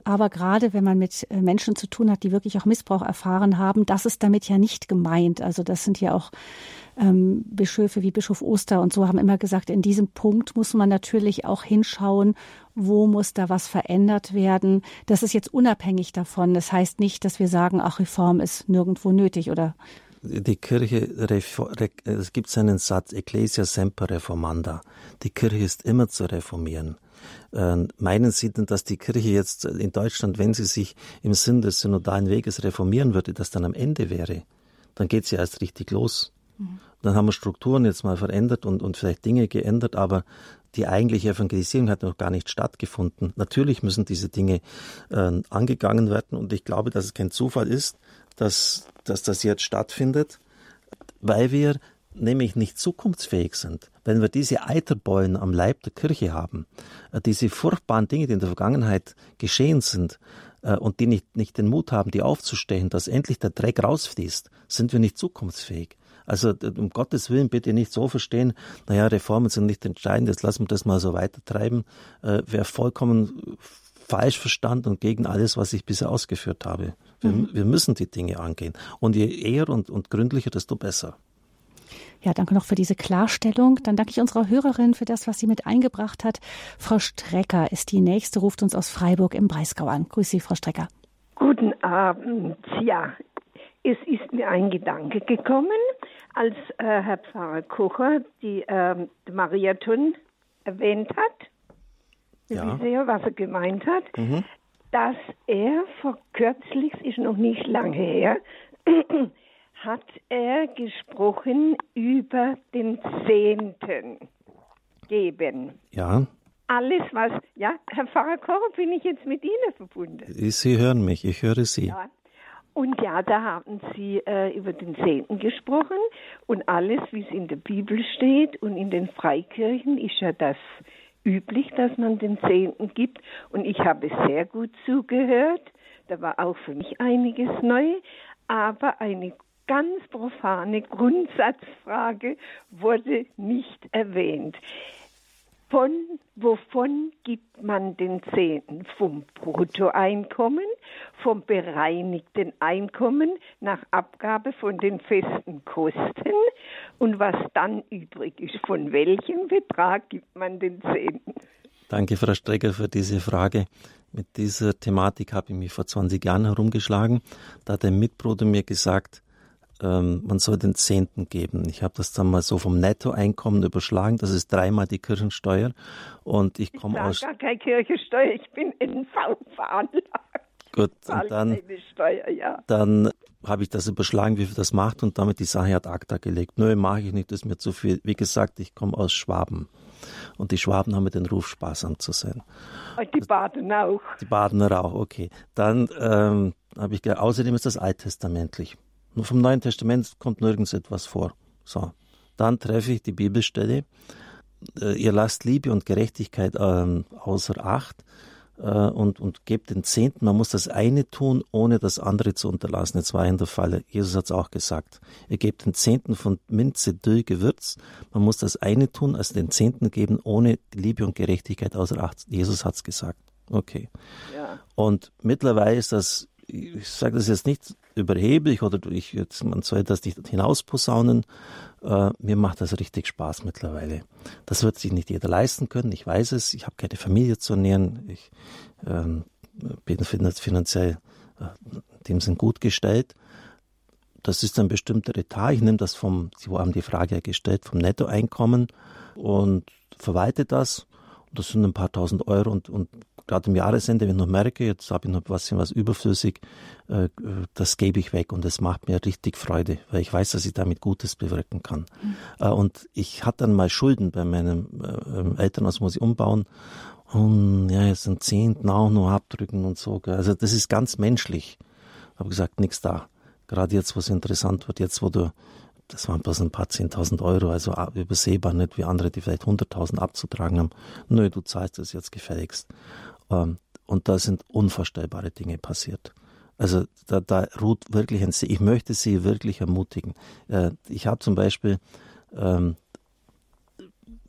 Aber gerade wenn man mit äh, Menschen zu tun hat, die wirklich auch Missbrauch erfahren haben, das ist damit ja nicht gemeint. Also das sind ja auch ähm, Bischöfe wie Bischof Oster und so haben immer gesagt, in diesem Punkt muss man natürlich auch hinschauen, wo muss da was verändert werden. Das ist jetzt unabhängig davon. Das heißt nicht, dass wir sagen, ach, Reform ist nirgendwo nötig oder die Kirche, es gibt einen Satz, Ecclesia semper reformanda. Die Kirche ist immer zu reformieren. Ähm, meinen Sie denn, dass die Kirche jetzt in Deutschland, wenn sie sich im Sinn des synodalen Weges reformieren würde, das dann am Ende wäre? Dann geht sie erst richtig los. Mhm. Dann haben wir Strukturen jetzt mal verändert und, und vielleicht Dinge geändert, aber die eigentliche Evangelisierung hat noch gar nicht stattgefunden. Natürlich müssen diese Dinge äh, angegangen werden und ich glaube, dass es kein Zufall ist, dass, dass das jetzt stattfindet, weil wir nämlich nicht zukunftsfähig sind. Wenn wir diese Eiterbeulen am Leib der Kirche haben, äh, diese furchtbaren Dinge, die in der Vergangenheit geschehen sind, äh, und die nicht, nicht den Mut haben, die aufzustehen, dass endlich der Dreck rausfließt, sind wir nicht zukunftsfähig. Also um Gottes Willen bitte nicht so verstehen, naja, Reformen sind nicht entscheidend, jetzt lassen wir das mal so weitertreiben. Äh, Wäre vollkommen falsch verstanden und gegen alles, was ich bisher ausgeführt habe. Wir, mhm. wir müssen die Dinge angehen. Und je eher und, und gründlicher, desto besser. Ja, danke noch für diese Klarstellung. Dann danke ich unserer Hörerin für das, was sie mit eingebracht hat. Frau Strecker ist die nächste, ruft uns aus Freiburg im Breisgau an. Grüße Sie, Frau Strecker. Guten Abend. Ja, es ist mir ein Gedanke gekommen, als äh, Herr Pfarrer Kocher die äh, Mariathon erwähnt hat. Ja. ja, was er gemeint hat. Mhm. Dass er vor kürzlich, ist noch nicht lange her, hat er gesprochen über den Zehnten geben. Ja. Alles, was, ja, Herr Pfarrer Kocher, bin ich jetzt mit Ihnen verbunden. Sie hören mich, ich höre Sie. Ja. Und ja, da haben Sie äh, über den Zehnten gesprochen und alles, wie es in der Bibel steht und in den Freikirchen ist ja das üblich, dass man den Zehnten gibt. Und ich habe sehr gut zugehört. Da war auch für mich einiges neu, aber eine ganz profane Grundsatzfrage wurde nicht erwähnt. Von wovon gibt man den Zehnten? Vom Bruttoeinkommen, vom bereinigten Einkommen nach Abgabe von den festen Kosten und was dann übrig ist, von welchem Betrag gibt man den Zehnten? Danke, Frau Strecker, für diese Frage. Mit dieser Thematik habe ich mich vor 20 Jahren herumgeschlagen. Da hat ein Mitbruder mir gesagt, ähm, man soll den Zehnten geben. Ich habe das dann mal so vom Nettoeinkommen überschlagen. Das ist dreimal die Kirchensteuer. Und ich komme aus. gar keine Kirchensteuer. Ich bin NV veranlagt. Gut, und dann, Steuer, ja. dann habe ich das überschlagen, wie viel das macht und damit die Sache ad acta gelegt. Nö, mache ich nicht, das ist mir zu viel. Wie gesagt, ich komme aus Schwaben. Und die Schwaben haben den Ruf, sparsam zu sein. Und die Baden auch. Die Badener auch, okay. Dann ähm, habe ich außerdem ist das alttestamentlich. Nur vom Neuen Testament kommt nirgends etwas vor. So. Dann treffe ich die Bibelstelle. Äh, ihr lasst Liebe und Gerechtigkeit äh, außer Acht äh, und, und gebt den Zehnten. Man muss das eine tun, ohne das andere zu unterlassen. Jetzt war in der Falle. Jesus hat es auch gesagt. Ihr gebt den Zehnten von Minze, Dill, Gewürz. Man muss das eine tun, also den Zehnten geben, ohne Liebe und Gerechtigkeit außer Acht. Jesus hat es gesagt. Okay. Ja. Und mittlerweile ist das ich sage das jetzt nicht überheblich oder ich jetzt, man soll das nicht hinausposaunen. Äh, mir macht das richtig Spaß mittlerweile. Das wird sich nicht jeder leisten können. Ich weiß es. Ich habe keine Familie zu ernähren. Ich ähm, bin finanziell äh, dem sind gut gestellt. Das ist ein bestimmter Etat. Ich nehme das vom, Sie haben die Frage gestellt, vom Nettoeinkommen und verwalte das. Das sind ein paar tausend Euro und, und gerade im Jahresende, wenn ich noch merke, jetzt habe ich noch was, was überflüssig, äh, das gebe ich weg und es macht mir richtig Freude, weil ich weiß, dass ich damit Gutes bewirken kann. Mhm. Äh, und ich hatte dann mal Schulden bei meinem äh, ähm, Elternhaus, muss ich umbauen und ja, jetzt sind Zehnten auch noch abdrücken und so. Also das ist ganz menschlich. Habe gesagt, nichts da. Gerade jetzt, wo es interessant wird, jetzt, wo du das waren bloß ein paar zehntausend Euro, also übersehbar nicht wie andere, die vielleicht hunderttausend abzutragen haben. Nö, du zahlst es jetzt gefälligst. Ähm, und da sind unvorstellbare Dinge passiert. Also da, da ruht wirklich ein See. Ich möchte Sie wirklich ermutigen. Äh, ich habe zum Beispiel ähm,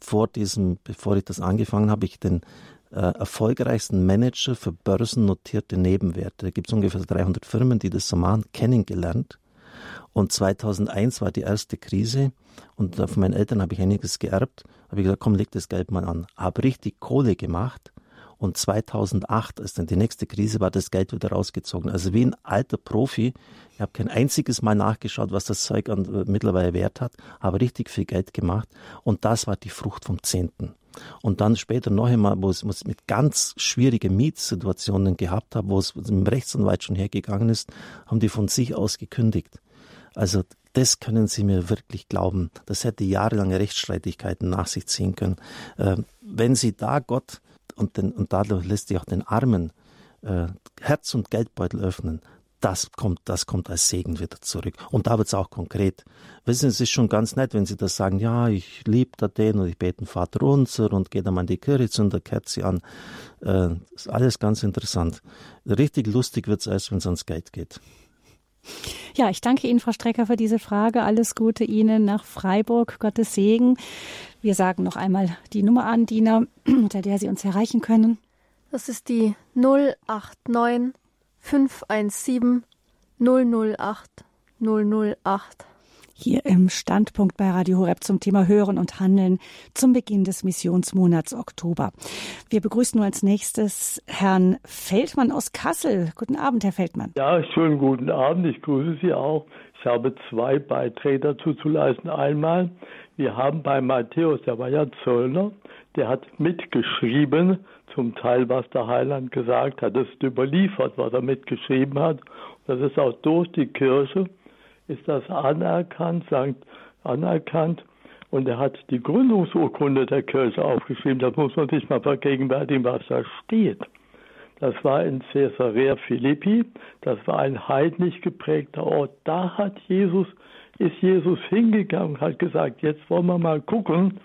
vor diesem, bevor ich das angefangen habe, ich den äh, erfolgreichsten Manager für börsennotierte Nebenwerte, da gibt es ungefähr 300 Firmen, die das so machen, kennengelernt. Und 2001 war die erste Krise und von meinen Eltern habe ich einiges geerbt. Habe ich gesagt, komm, leg das Geld mal an. Habe richtig Kohle gemacht und 2008, als dann die nächste Krise war, das Geld wieder rausgezogen. Also wie ein alter Profi. Ich habe kein einziges Mal nachgeschaut, was das Zeug an, äh, mittlerweile wert hat, habe richtig viel Geld gemacht und das war die Frucht vom Zehnten. Und dann später noch einmal, wo es, mit ganz schwierigen Mietsituationen gehabt habe, wo es im Rechtsanwalt schon hergegangen ist, haben die von sich aus gekündigt. Also das können Sie mir wirklich glauben. Das hätte jahrelange Rechtsstreitigkeiten nach sich ziehen können. Äh, wenn Sie da Gott und, den, und dadurch lässt sich auch den Armen äh, Herz und Geldbeutel öffnen, das kommt, das kommt als Segen wieder zurück. Und da wird es auch konkret. Wissen Sie, es ist schon ganz nett, wenn Sie das sagen, ja, ich liebe da den und ich bete den Vater unser und gehe dann mal in die Kirche, zünde Kerze an. Äh, ist alles ganz interessant. Richtig lustig wird es erst, wenn es ans Geld geht. Ja, ich danke Ihnen, Frau Strecker, für diese Frage. Alles Gute Ihnen nach Freiburg. Gottes Segen. Wir sagen noch einmal die Nummer an, Dina, unter der Sie uns erreichen können. Das ist die 089 517 008 008 hier im Standpunkt bei Radio Horeb zum Thema Hören und Handeln zum Beginn des Missionsmonats Oktober. Wir begrüßen nun als nächstes Herrn Feldmann aus Kassel. Guten Abend, Herr Feldmann. Ja, schönen guten Abend. Ich grüße Sie auch. Ich habe zwei Beiträge dazu zu leisten. Einmal, wir haben bei Matthäus, der war ja Zöllner, der hat mitgeschrieben, zum Teil, was der Heiland gesagt hat. Das ist überliefert, was er mitgeschrieben hat. Das ist auch durch die Kirche ist das anerkannt, sagt anerkannt. Und er hat die Gründungsurkunde der Kirche aufgeschrieben. Das muss man sich mal vergegenwärtigen, was da steht. Das war in Caesarea Philippi. Das war ein heidnisch geprägter Ort. Da hat Jesus, ist Jesus hingegangen und hat gesagt, jetzt wollen wir mal gucken,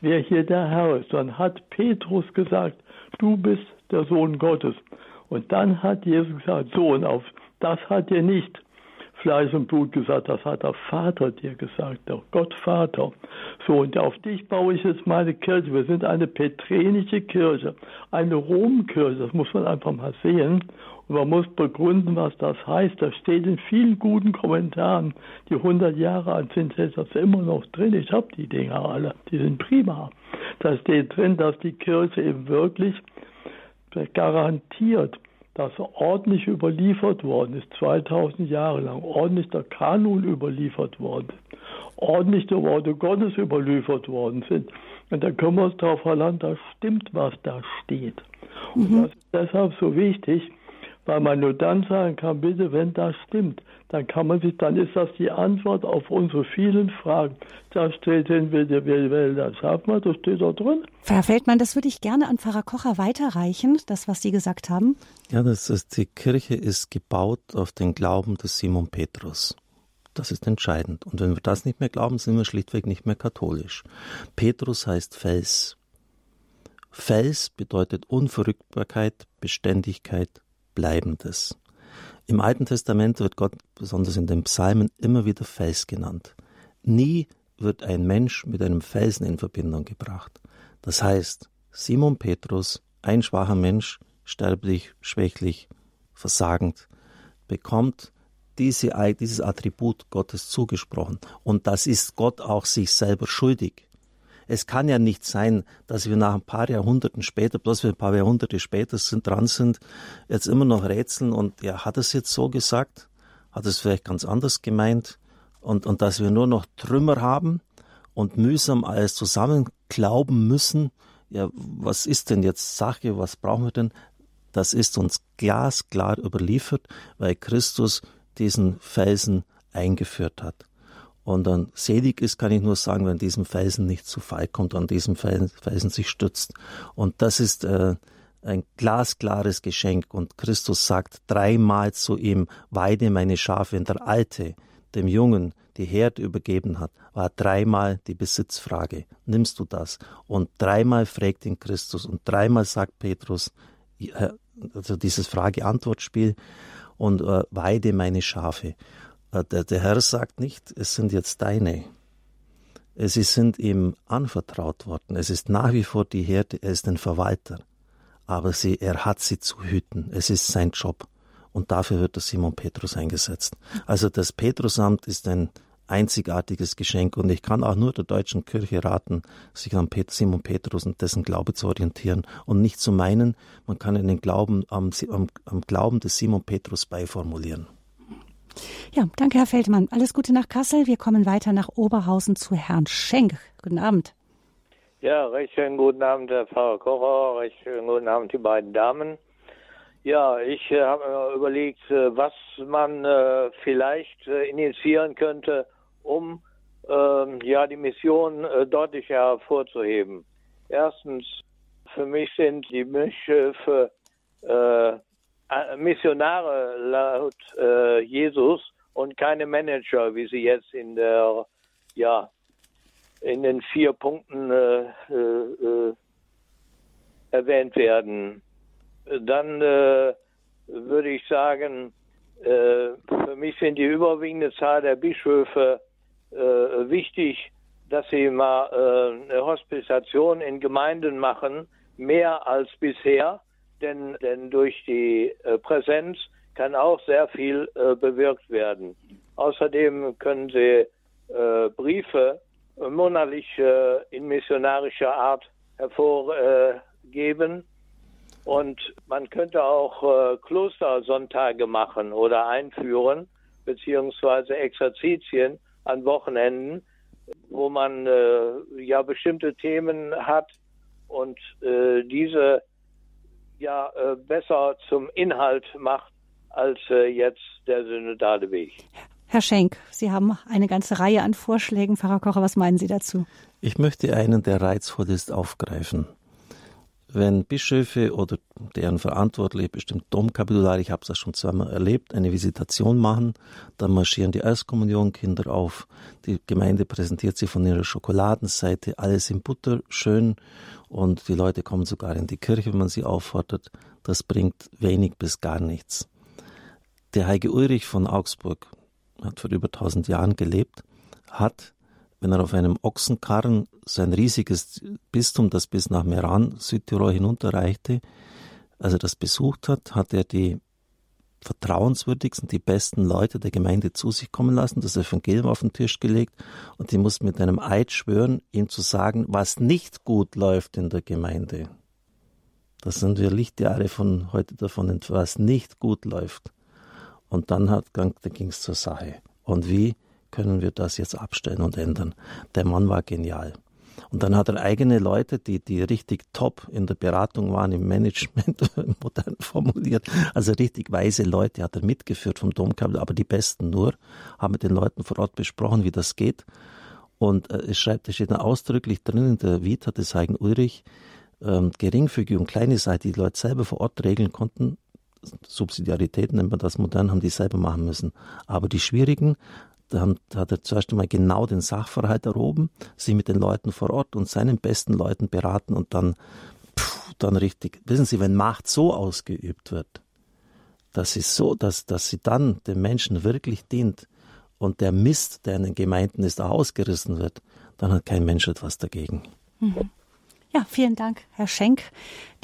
wer hier der Herr ist. Dann hat Petrus gesagt, du bist der Sohn Gottes. Und dann hat Jesus gesagt, Sohn, auf das hat er nicht Fleisch und Blut gesagt, das hat der Vater dir gesagt, der Gottvater. So, und auf dich baue ich jetzt meine Kirche. Wir sind eine petrenische Kirche, eine Romkirche, das muss man einfach mal sehen. Und man muss begründen, was das heißt. Das steht in vielen guten Kommentaren, die 100 Jahre alt sind, ist das immer noch drin. Ich habe die Dinger alle, die sind prima. Da steht drin, dass die Kirche eben wirklich garantiert das ordentlich überliefert worden ist, 2000 Jahre lang, ordentlich der Kanon überliefert worden ist, ordentlich die Worte Gottes überliefert worden sind. Und da können wir uns darauf verlassen, da stimmt, was da steht. Und mhm. das ist deshalb so wichtig, weil man nur dann sagen kann, bitte, wenn das stimmt, dann kann man sich, dann ist das die Antwort auf unsere vielen Fragen. Da steht hin, wir, wir, wir das schaffen wir, das steht da drin. Herr Feldmann, das würde ich gerne an Pfarrer Kocher weiterreichen, das, was Sie gesagt haben. Ja, das ist, die Kirche ist gebaut auf den Glauben des Simon Petrus. Das ist entscheidend. Und wenn wir das nicht mehr glauben, sind wir schlichtweg nicht mehr katholisch. Petrus heißt Fels. Fels bedeutet Unverrückbarkeit, Beständigkeit, Bleibendes. Im Alten Testament wird Gott, besonders in den Psalmen, immer wieder Fels genannt. Nie wird ein Mensch mit einem Felsen in Verbindung gebracht. Das heißt, Simon Petrus, ein schwacher Mensch, sterblich, schwächlich, versagend, bekommt diese, dieses Attribut Gottes zugesprochen. Und das ist Gott auch sich selber schuldig. Es kann ja nicht sein, dass wir nach ein paar Jahrhunderten später, bloß wir ein paar Jahrhunderte später sind, dran sind, jetzt immer noch rätseln und ja, hat es jetzt so gesagt? Hat es vielleicht ganz anders gemeint? Und, und dass wir nur noch Trümmer haben und mühsam alles zusammen glauben müssen, ja, was ist denn jetzt Sache, was brauchen wir denn? Das ist uns glasklar überliefert, weil Christus diesen Felsen eingeführt hat. Und dann selig ist, kann ich nur sagen, wenn diesem Felsen nicht zu Fall kommt, an diesem Felsen sich stützt. Und das ist äh, ein glasklares Geschenk. Und Christus sagt dreimal zu ihm, weide meine Schafe. Wenn der Alte dem Jungen die Herde übergeben hat, war dreimal die Besitzfrage. Nimmst du das? Und dreimal fragt ihn Christus und dreimal sagt Petrus, also dieses Frage-Antwort-Spiel, und äh, weide meine Schafe. Äh, der, der Herr sagt nicht, es sind jetzt deine. Sie sind ihm anvertraut worden. Es ist nach wie vor die Herde, er ist ein Verwalter. Aber sie, er hat sie zu hüten. Es ist sein Job. Und dafür wird der Simon Petrus eingesetzt. Also das Petrusamt ist ein einzigartiges Geschenk und ich kann auch nur der deutschen Kirche raten, sich an Simon Petrus und dessen Glaube zu orientieren und nicht zu meinen, man kann in den Glauben am, am, am Glauben des Simon Petrus beiformulieren. Ja, danke, Herr Feldmann. Alles Gute nach Kassel. Wir kommen weiter nach Oberhausen zu Herrn Schenk. Guten Abend. Ja, recht schönen guten Abend, Herr Pfarrer Kocher. Recht schönen guten Abend, die beiden Damen. Ja, ich äh, habe mir überlegt, äh, was man äh, vielleicht äh, initiieren könnte, um ähm, ja die Mission äh, deutlicher hervorzuheben. Erstens, für mich sind die Bischöfe Missionare laut äh, Jesus und keine Manager, wie sie jetzt in der ja in den vier Punkten äh, äh, erwähnt werden. Dann äh, würde ich sagen, äh, für mich sind die überwiegende Zahl der Bischöfe äh, wichtig, dass sie mal eine Hospitation in Gemeinden machen, mehr als bisher denn, denn durch die äh, Präsenz kann auch sehr viel äh, bewirkt werden. Außerdem können Sie äh, Briefe monatlich in missionarischer Art hervorgeben. Und man könnte auch Klostersonntage machen oder einführen, beziehungsweise Exerzitien an Wochenenden, wo man ja bestimmte Themen hat und diese ja äh, besser zum Inhalt macht als äh, jetzt der synodale Weg. Herr Schenk, Sie haben eine ganze Reihe an Vorschlägen. Pfarrer Kocher, was meinen Sie dazu? Ich möchte einen, der reizvoll ist, aufgreifen. Wenn Bischöfe oder deren Verantwortliche, bestimmt Domkapitulare, ich habe das schon zweimal erlebt, eine Visitation machen, dann marschieren die Erstkommunionkinder auf, die Gemeinde präsentiert sie von ihrer Schokoladenseite, alles in Butter, schön und die Leute kommen sogar in die Kirche, wenn man sie auffordert. Das bringt wenig bis gar nichts. Der Heilige Ulrich von Augsburg hat vor über 1000 Jahren gelebt, hat, wenn er auf einem Ochsenkarren sein riesiges Bistum, das bis nach Meran, Südtirol hinunterreichte, als er das besucht hat, hat er die vertrauenswürdigsten, die besten Leute der Gemeinde zu sich kommen lassen, das Evangelium auf den Tisch gelegt und die mussten mit einem Eid schwören, ihm zu sagen, was nicht gut läuft in der Gemeinde. Das sind wir Lichtjahre von heute davon, was nicht gut läuft. Und dann, hat, dann ging es zur Sache. Und wie können wir das jetzt abstellen und ändern? Der Mann war genial. Und dann hat er eigene Leute, die, die richtig top in der Beratung waren, im Management, modern formuliert. Also richtig weise Leute hat er mitgeführt vom Domkapitel, aber die besten nur, haben mit den Leuten vor Ort besprochen, wie das geht. Und äh, es schreibt, es steht dann ausdrücklich drin in der Vita des Heiligen Ulrich, ähm, geringfügige und kleine Seite, die, die Leute selber vor Ort regeln konnten, Subsidiarität nennt man das modern, haben die selber machen müssen. Aber die schwierigen da, hat er zuerst einmal genau den Sachverhalt erhoben, sich mit den Leuten vor Ort und seinen besten Leuten beraten und dann, pff, dann richtig. Wissen Sie, wenn Macht so ausgeübt wird, dass sie so, dass, dass sie dann den Menschen wirklich dient und der Mist, der in den Gemeinden ist, auch ausgerissen wird, dann hat kein Mensch etwas dagegen. Mhm. Ja, vielen Dank, Herr Schenk.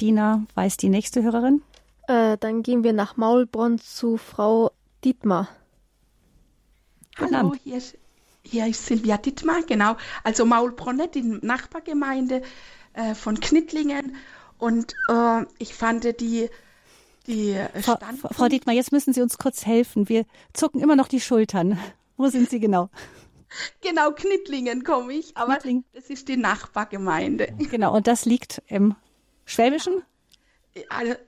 Dina weiß die nächste Hörerin. Äh, dann gehen wir nach Maulbronn zu Frau Dietmar. Hallo, hier ist, hier ist Silvia Dittmar, genau. Also Maulbronne, die Nachbargemeinde äh, von Knittlingen. Und äh, ich fand die, die Frau, Frau Dietmar, jetzt müssen Sie uns kurz helfen. Wir zucken immer noch die Schultern. Wo sind Sie genau? Genau, Knittlingen komme ich, aber Knittling. das ist die Nachbargemeinde. Genau, und das liegt im Schwäbischen?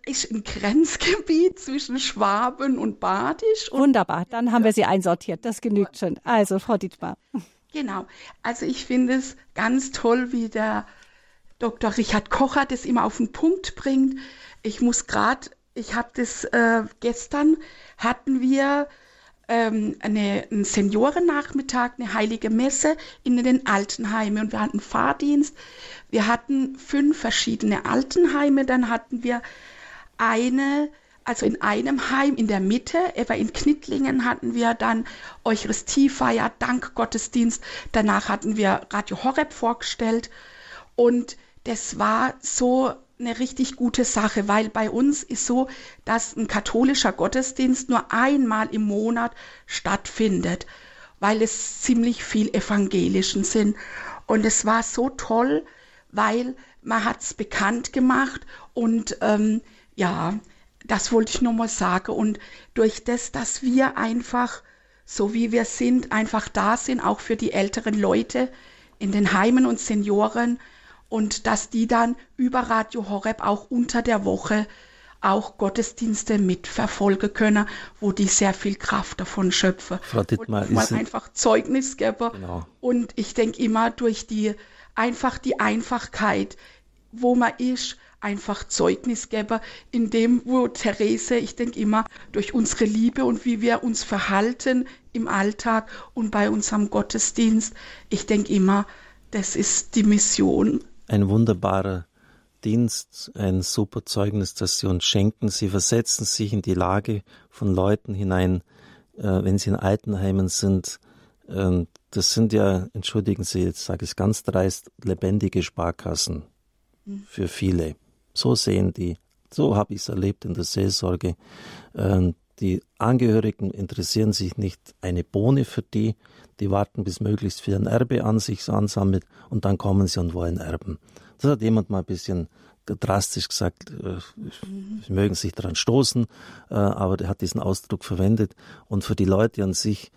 Ist ein Grenzgebiet zwischen Schwaben und Badisch. Und Wunderbar, dann haben wir sie einsortiert. Das genügt schon. Also, Frau Dietmar. Genau. Also ich finde es ganz toll, wie der Dr. Richard Kocher das immer auf den Punkt bringt. Ich muss gerade, ich habe das äh, gestern hatten wir ähm, eine, einen Seniorennachmittag, eine heilige Messe in den Altenheimen und wir hatten Fahrdienst. Wir hatten fünf verschiedene Altenheime, dann hatten wir eine also in einem Heim in der Mitte, etwa in Knittlingen hatten wir dann Eucharistiefeier, Dankgottesdienst. Danach hatten wir Radio Horeb vorgestellt. Und das war so eine richtig gute Sache, weil bei uns ist so, dass ein katholischer Gottesdienst nur einmal im Monat stattfindet, weil es ziemlich viel evangelischen sind. Und es war so toll, weil man hat es bekannt gemacht und ähm, ja, das wollte ich nur mal sagen. Und durch das, dass wir einfach, so wie wir sind, einfach da sind, auch für die älteren Leute in den Heimen und Senioren und dass die dann über Radio Horeb auch unter der Woche auch Gottesdienste mitverfolgen können, wo die sehr viel Kraft davon schöpfen. Frau Dittmar, und mal einfach Zeugnis geben. Genau. Und ich denke immer durch die einfach die Einfachkeit, wo man ist, einfach Zeugnis geben, in dem, wo Therese, ich denke immer, durch unsere Liebe und wie wir uns verhalten im Alltag und bei unserem Gottesdienst, ich denke immer, das ist die Mission. Ein wunderbarer Dienst, ein super Zeugnis, das Sie uns schenken. Sie versetzen sich in die Lage von Leuten hinein, äh, wenn sie in Altenheimen sind. Äh, das sind ja, entschuldigen Sie, jetzt sage ich es ganz dreist, lebendige Sparkassen mhm. für viele. So sehen die, so habe ich es erlebt in der Seelsorge. Ähm, die Angehörigen interessieren sich nicht eine Bohne für die, die warten, bis möglichst viel ein Erbe an sich ansammelt und dann kommen sie und wollen erben. Das hat jemand mal ein bisschen drastisch gesagt, äh, sie mögen sich daran stoßen, äh, aber der hat diesen Ausdruck verwendet und für die Leute an sich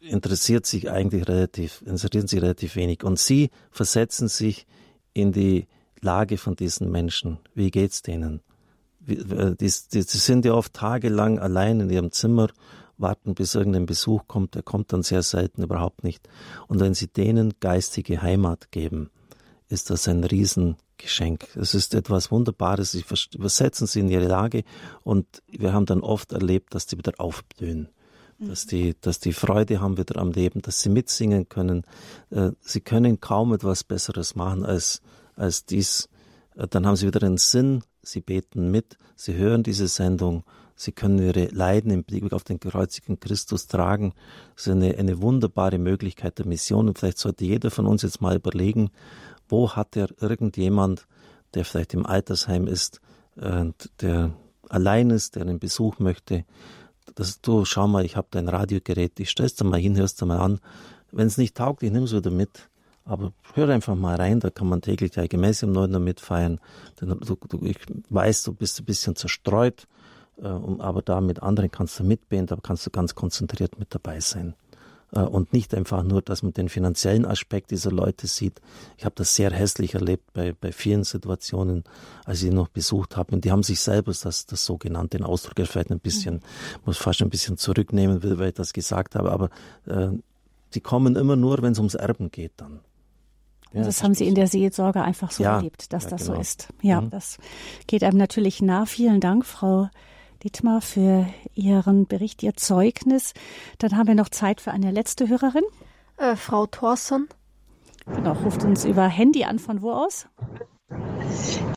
interessiert sich eigentlich relativ, interessieren sich relativ wenig. Und sie versetzen sich in die Lage von diesen Menschen. Wie geht's denen? Die, die, die sind ja oft tagelang allein in ihrem Zimmer, warten, bis irgendein Besuch kommt. Der kommt dann sehr selten überhaupt nicht. Und wenn sie denen geistige Heimat geben, ist das ein Riesengeschenk. Es ist etwas Wunderbares. Sie versetzen sie in ihre Lage und wir haben dann oft erlebt, dass die wieder aufblühen dass die, dass die Freude haben wieder am Leben, dass sie mitsingen können. Äh, sie können kaum etwas Besseres machen als, als dies. Äh, dann haben sie wieder einen Sinn, sie beten mit, sie hören diese Sendung, sie können ihre Leiden im Blick auf den gekreuzigten Christus tragen. Das ist eine, eine wunderbare Möglichkeit der Mission und vielleicht sollte jeder von uns jetzt mal überlegen, wo hat er irgendjemand, der vielleicht im Altersheim ist, der allein ist, der einen Besuch möchte, dass du, schau mal, ich habe dein Radiogerät, ich stell's dir mal hin, hörst du mal an. Wenn es nicht taugt, ich nimm's wieder mit. Aber hör einfach mal rein, da kann man täglich ja gemäß im Neuner mitfeiern. Denn du, du, ich weiß, du bist ein bisschen zerstreut, äh, aber da mit anderen kannst du mitbeten, da kannst du ganz konzentriert mit dabei sein. Äh, und nicht einfach nur, dass man den finanziellen Aspekt dieser Leute sieht. Ich habe das sehr hässlich erlebt bei, bei vielen Situationen, als ich noch besucht habe. Und die haben sich selber das, das sogenannte, den Ausdruck vielleicht ein bisschen, muss fast ein bisschen zurücknehmen, weil ich das gesagt habe, aber äh, die kommen immer nur, wenn es ums Erben geht dann. Ja, das, das haben Sie in der Seelsorge einfach so ja, erlebt, dass ja, das genau. so ist. Ja, mhm. das geht einem natürlich nah. Vielen Dank, Frau Dietmar, für Ihren Bericht, Ihr Zeugnis. Dann haben wir noch Zeit für eine letzte Hörerin. Äh, Frau Thorson. Genau, ruft uns über Handy an. Von wo aus?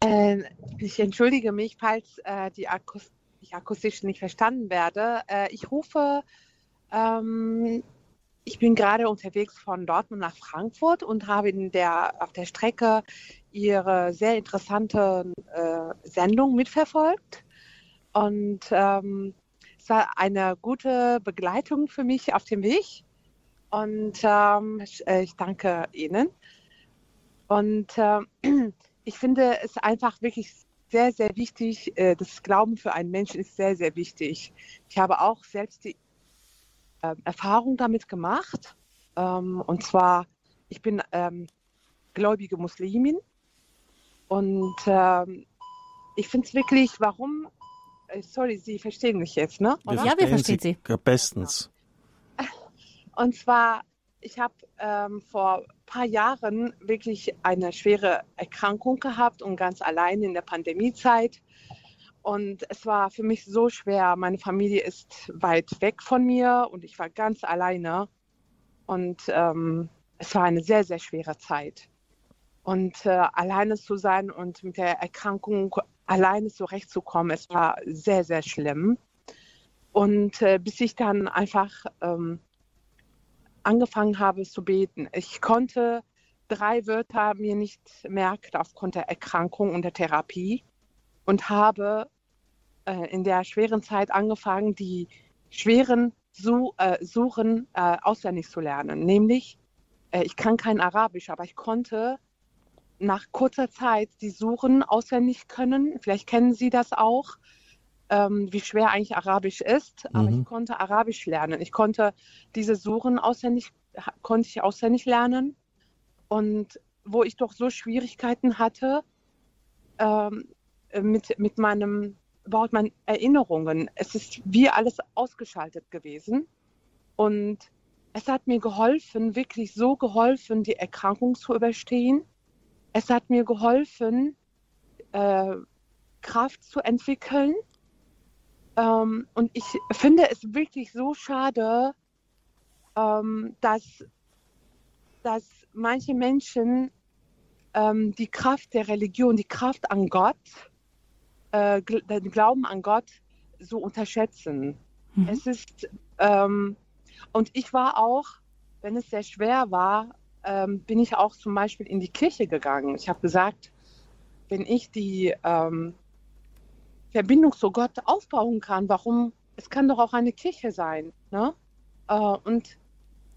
Äh, ich entschuldige mich, falls äh, die Akus ich akustisch nicht verstanden werde. Äh, ich rufe, ähm, ich bin gerade unterwegs von Dortmund nach Frankfurt und habe in der, auf der Strecke Ihre sehr interessante äh, Sendung mitverfolgt. Und ähm, es war eine gute Begleitung für mich auf dem Weg. Und ähm, ich, äh, ich, danke Ihnen. Und äh, ich finde es einfach wirklich sehr, sehr wichtig. Äh, das Glauben für einen Menschen ist sehr, sehr wichtig. Ich habe auch selbst die äh, Erfahrung damit gemacht. Ähm, und zwar, ich bin ähm, gläubige Muslimin. Und ähm, ich finde es wirklich, warum äh, sorry, Sie verstehen mich jetzt, ne? Oder? Ja, wir verstehen Sie. Ja, bestens. Und zwar, ich habe ähm, vor ein paar Jahren wirklich eine schwere Erkrankung gehabt und ganz allein in der Pandemiezeit. Und es war für mich so schwer. Meine Familie ist weit weg von mir und ich war ganz alleine. Und ähm, es war eine sehr, sehr schwere Zeit. Und äh, alleine zu sein und mit der Erkrankung alleine zurechtzukommen. Es war sehr, sehr schlimm. Und äh, bis ich dann einfach ähm, angefangen habe zu beten. Ich konnte drei Wörter mir nicht merken aufgrund der Erkrankung und der Therapie und habe äh, in der schweren Zeit angefangen, die schweren Su äh, Suchen äh, auswendig zu lernen. Nämlich, äh, ich kann kein Arabisch, aber ich konnte nach kurzer Zeit die Suchen auswendig können. Vielleicht kennen Sie das auch, ähm, wie schwer eigentlich Arabisch ist. Aber mhm. ich konnte Arabisch lernen. Ich konnte diese Suchen auswendig, konnte ich auswendig lernen. Und wo ich doch so Schwierigkeiten hatte ähm, mit, mit meinem überhaupt meine Erinnerungen. Es ist wie alles ausgeschaltet gewesen. Und es hat mir geholfen, wirklich so geholfen, die Erkrankung zu überstehen. Es hat mir geholfen, äh, Kraft zu entwickeln. Ähm, und ich finde es wirklich so schade, ähm, dass, dass manche Menschen ähm, die Kraft der Religion, die Kraft an Gott, äh, den Glauben an Gott so unterschätzen. Mhm. Es ist, ähm, und ich war auch, wenn es sehr schwer war, ähm, bin ich auch zum Beispiel in die Kirche gegangen. Ich habe gesagt, wenn ich die ähm, Verbindung zu Gott aufbauen kann, warum, es kann doch auch eine Kirche sein. Ne? Äh, und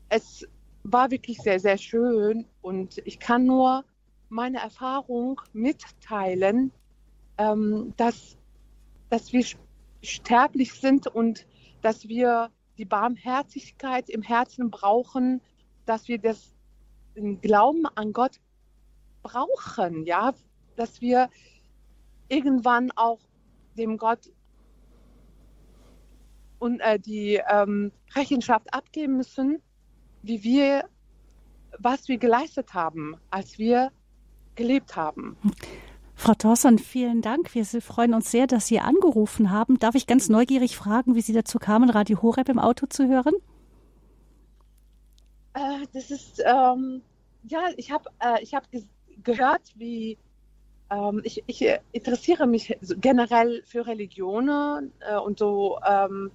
es war wirklich sehr, sehr schön und ich kann nur meine Erfahrung mitteilen, ähm, dass, dass wir sterblich sind und dass wir die Barmherzigkeit im Herzen brauchen, dass wir das Glauben an Gott brauchen, ja, dass wir irgendwann auch dem Gott und äh, die ähm, Rechenschaft abgeben müssen, wie wir, was wir geleistet haben, als wir gelebt haben. Frau Thorson, vielen Dank. Wir freuen uns sehr, dass Sie angerufen haben. Darf ich ganz neugierig fragen, wie Sie dazu kamen, Radio Horeb im Auto zu hören? Äh, das ist, ähm, ja, ich habe äh, hab gehört, wie ähm, ich, ich, interessiere mich generell für Religionen äh, und so. Ähm,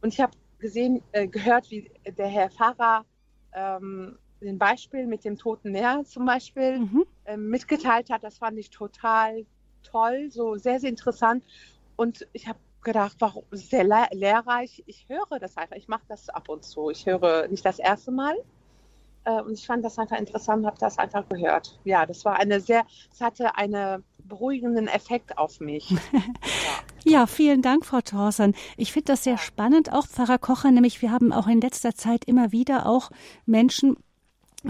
und ich habe gesehen, äh, gehört, wie der Herr Pfarrer ähm, den Beispiel mit dem Toten Meer zum Beispiel mhm. äh, mitgeteilt hat. Das fand ich total toll, so sehr, sehr interessant. Und ich habe gedacht, warum sehr lehrreich. Ich höre das einfach. Ich mache das ab und zu. Ich höre nicht das erste Mal. Äh, und ich fand das einfach interessant, habe das einfach gehört. Ja, das war eine sehr, es hatte einen beruhigenden Effekt auf mich. ja. Ja, vielen Dank, Frau Thorsen. Ich finde das sehr spannend, auch Pfarrer Kocher, nämlich wir haben auch in letzter Zeit immer wieder auch Menschen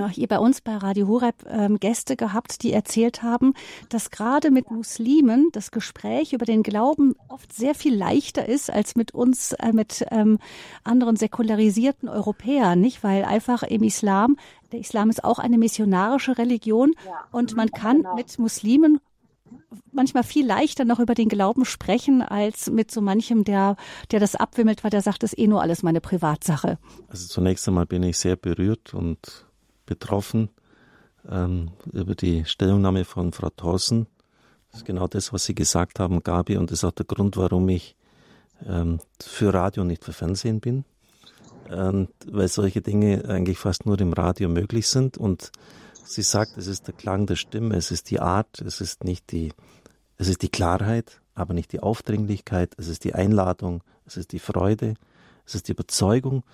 hier bei uns bei Radio Horeb ähm, Gäste gehabt, die erzählt haben, dass gerade mit Muslimen das Gespräch über den Glauben oft sehr viel leichter ist als mit uns, äh, mit ähm, anderen säkularisierten Europäern, nicht? Weil einfach im Islam, der Islam ist auch eine missionarische Religion ja. und man kann genau. mit Muslimen manchmal viel leichter noch über den Glauben sprechen, als mit so manchem, der, der das abwimmelt, weil der sagt, das ist eh nur alles meine Privatsache. Also zunächst einmal bin ich sehr berührt und betroffen ähm, über die Stellungnahme von Frau Thorsen. Das ist genau das, was Sie gesagt haben, Gabi, und das ist auch der Grund, warum ich ähm, für Radio und nicht für Fernsehen bin. Ähm, weil solche Dinge eigentlich fast nur im Radio möglich sind. Und sie sagt, es ist der Klang der Stimme, es ist die Art, es ist nicht die, es ist die Klarheit, aber nicht die Aufdringlichkeit, es ist die Einladung, es ist die Freude, es ist die Überzeugung,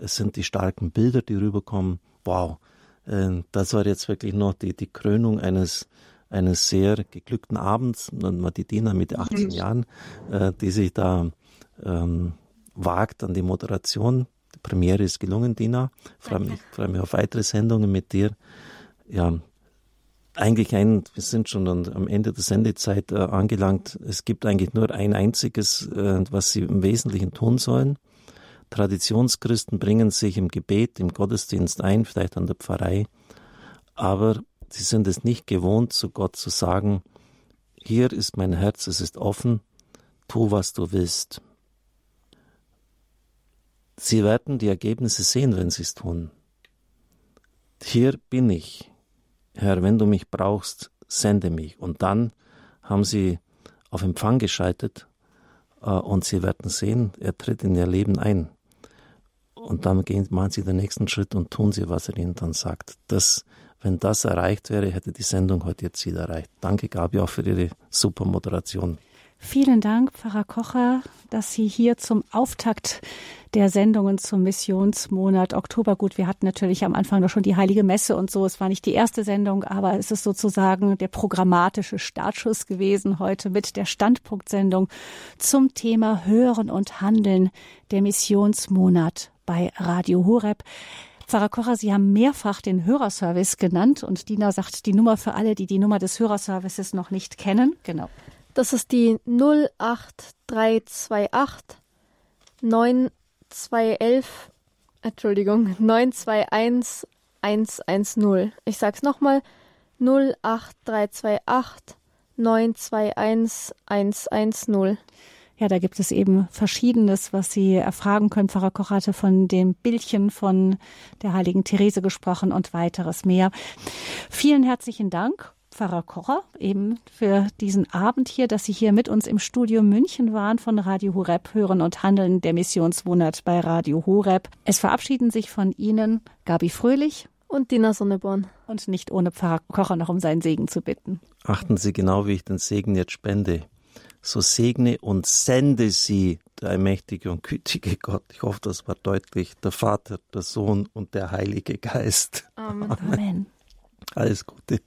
es sind die starken Bilder, die rüberkommen. Wow, das war jetzt wirklich noch die, die Krönung eines, eines sehr geglückten Abends. Und mal die Dina mit 18 mhm. Jahren, äh, die sich da ähm, wagt an die Moderation. Die Premiere ist gelungen, Dina. Freue mich, freue mich auf weitere Sendungen mit dir. Ja, eigentlich ein, wir sind schon am Ende der Sendezeit äh, angelangt. Es gibt eigentlich nur ein einziges, äh, was sie im Wesentlichen tun sollen. Traditionschristen bringen sich im Gebet, im Gottesdienst ein, vielleicht an der Pfarrei, aber sie sind es nicht gewohnt, zu Gott zu sagen, hier ist mein Herz, es ist offen, tu, was du willst. Sie werden die Ergebnisse sehen, wenn sie es tun. Hier bin ich. Herr, wenn du mich brauchst, sende mich. Und dann haben sie auf Empfang geschaltet äh, und Sie werden sehen, er tritt in Ihr Leben ein. Und dann gehen, machen Sie den nächsten Schritt und tun Sie, was er Ihnen dann sagt. Das, wenn das erreicht wäre, hätte die Sendung heute ihr Ziel erreicht. Danke, Gabi, auch für Ihre super Moderation. Vielen Dank, Pfarrer Kocher, dass Sie hier zum Auftakt der Sendungen zum Missionsmonat Oktober. Gut, wir hatten natürlich am Anfang noch schon die Heilige Messe und so. Es war nicht die erste Sendung, aber es ist sozusagen der programmatische Startschuss gewesen heute mit der Standpunktsendung zum Thema Hören und Handeln der Missionsmonat bei Radio Horeb. Pfarrer Kocher, Sie haben mehrfach den Hörerservice genannt und Dina sagt die Nummer für alle, die die Nummer des Hörerservices noch nicht kennen. Genau. Das ist die 08328 9211, Entschuldigung, 921 110. Ich sag's nochmal, 08328 921 110. Ja, da gibt es eben Verschiedenes, was Sie erfragen können. Pfarrer Koch hatte von dem Bildchen von der heiligen Therese gesprochen und weiteres mehr. Vielen herzlichen Dank. Pfarrer Kocher, eben für diesen Abend hier, dass Sie hier mit uns im Studio München waren von Radio Horeb, Hören und Handeln, der Missionsmonat bei Radio Horeb. Es verabschieden sich von Ihnen Gabi Fröhlich und Dina Sonneborn. Und nicht ohne Pfarrer Kocher noch um seinen Segen zu bitten. Achten Sie genau, wie ich den Segen jetzt spende so segne und sende sie, der allmächtige und gütige Gott. Ich hoffe, das war deutlich. Der Vater, der Sohn und der Heilige Geist. Amen. Amen. Alles Gute.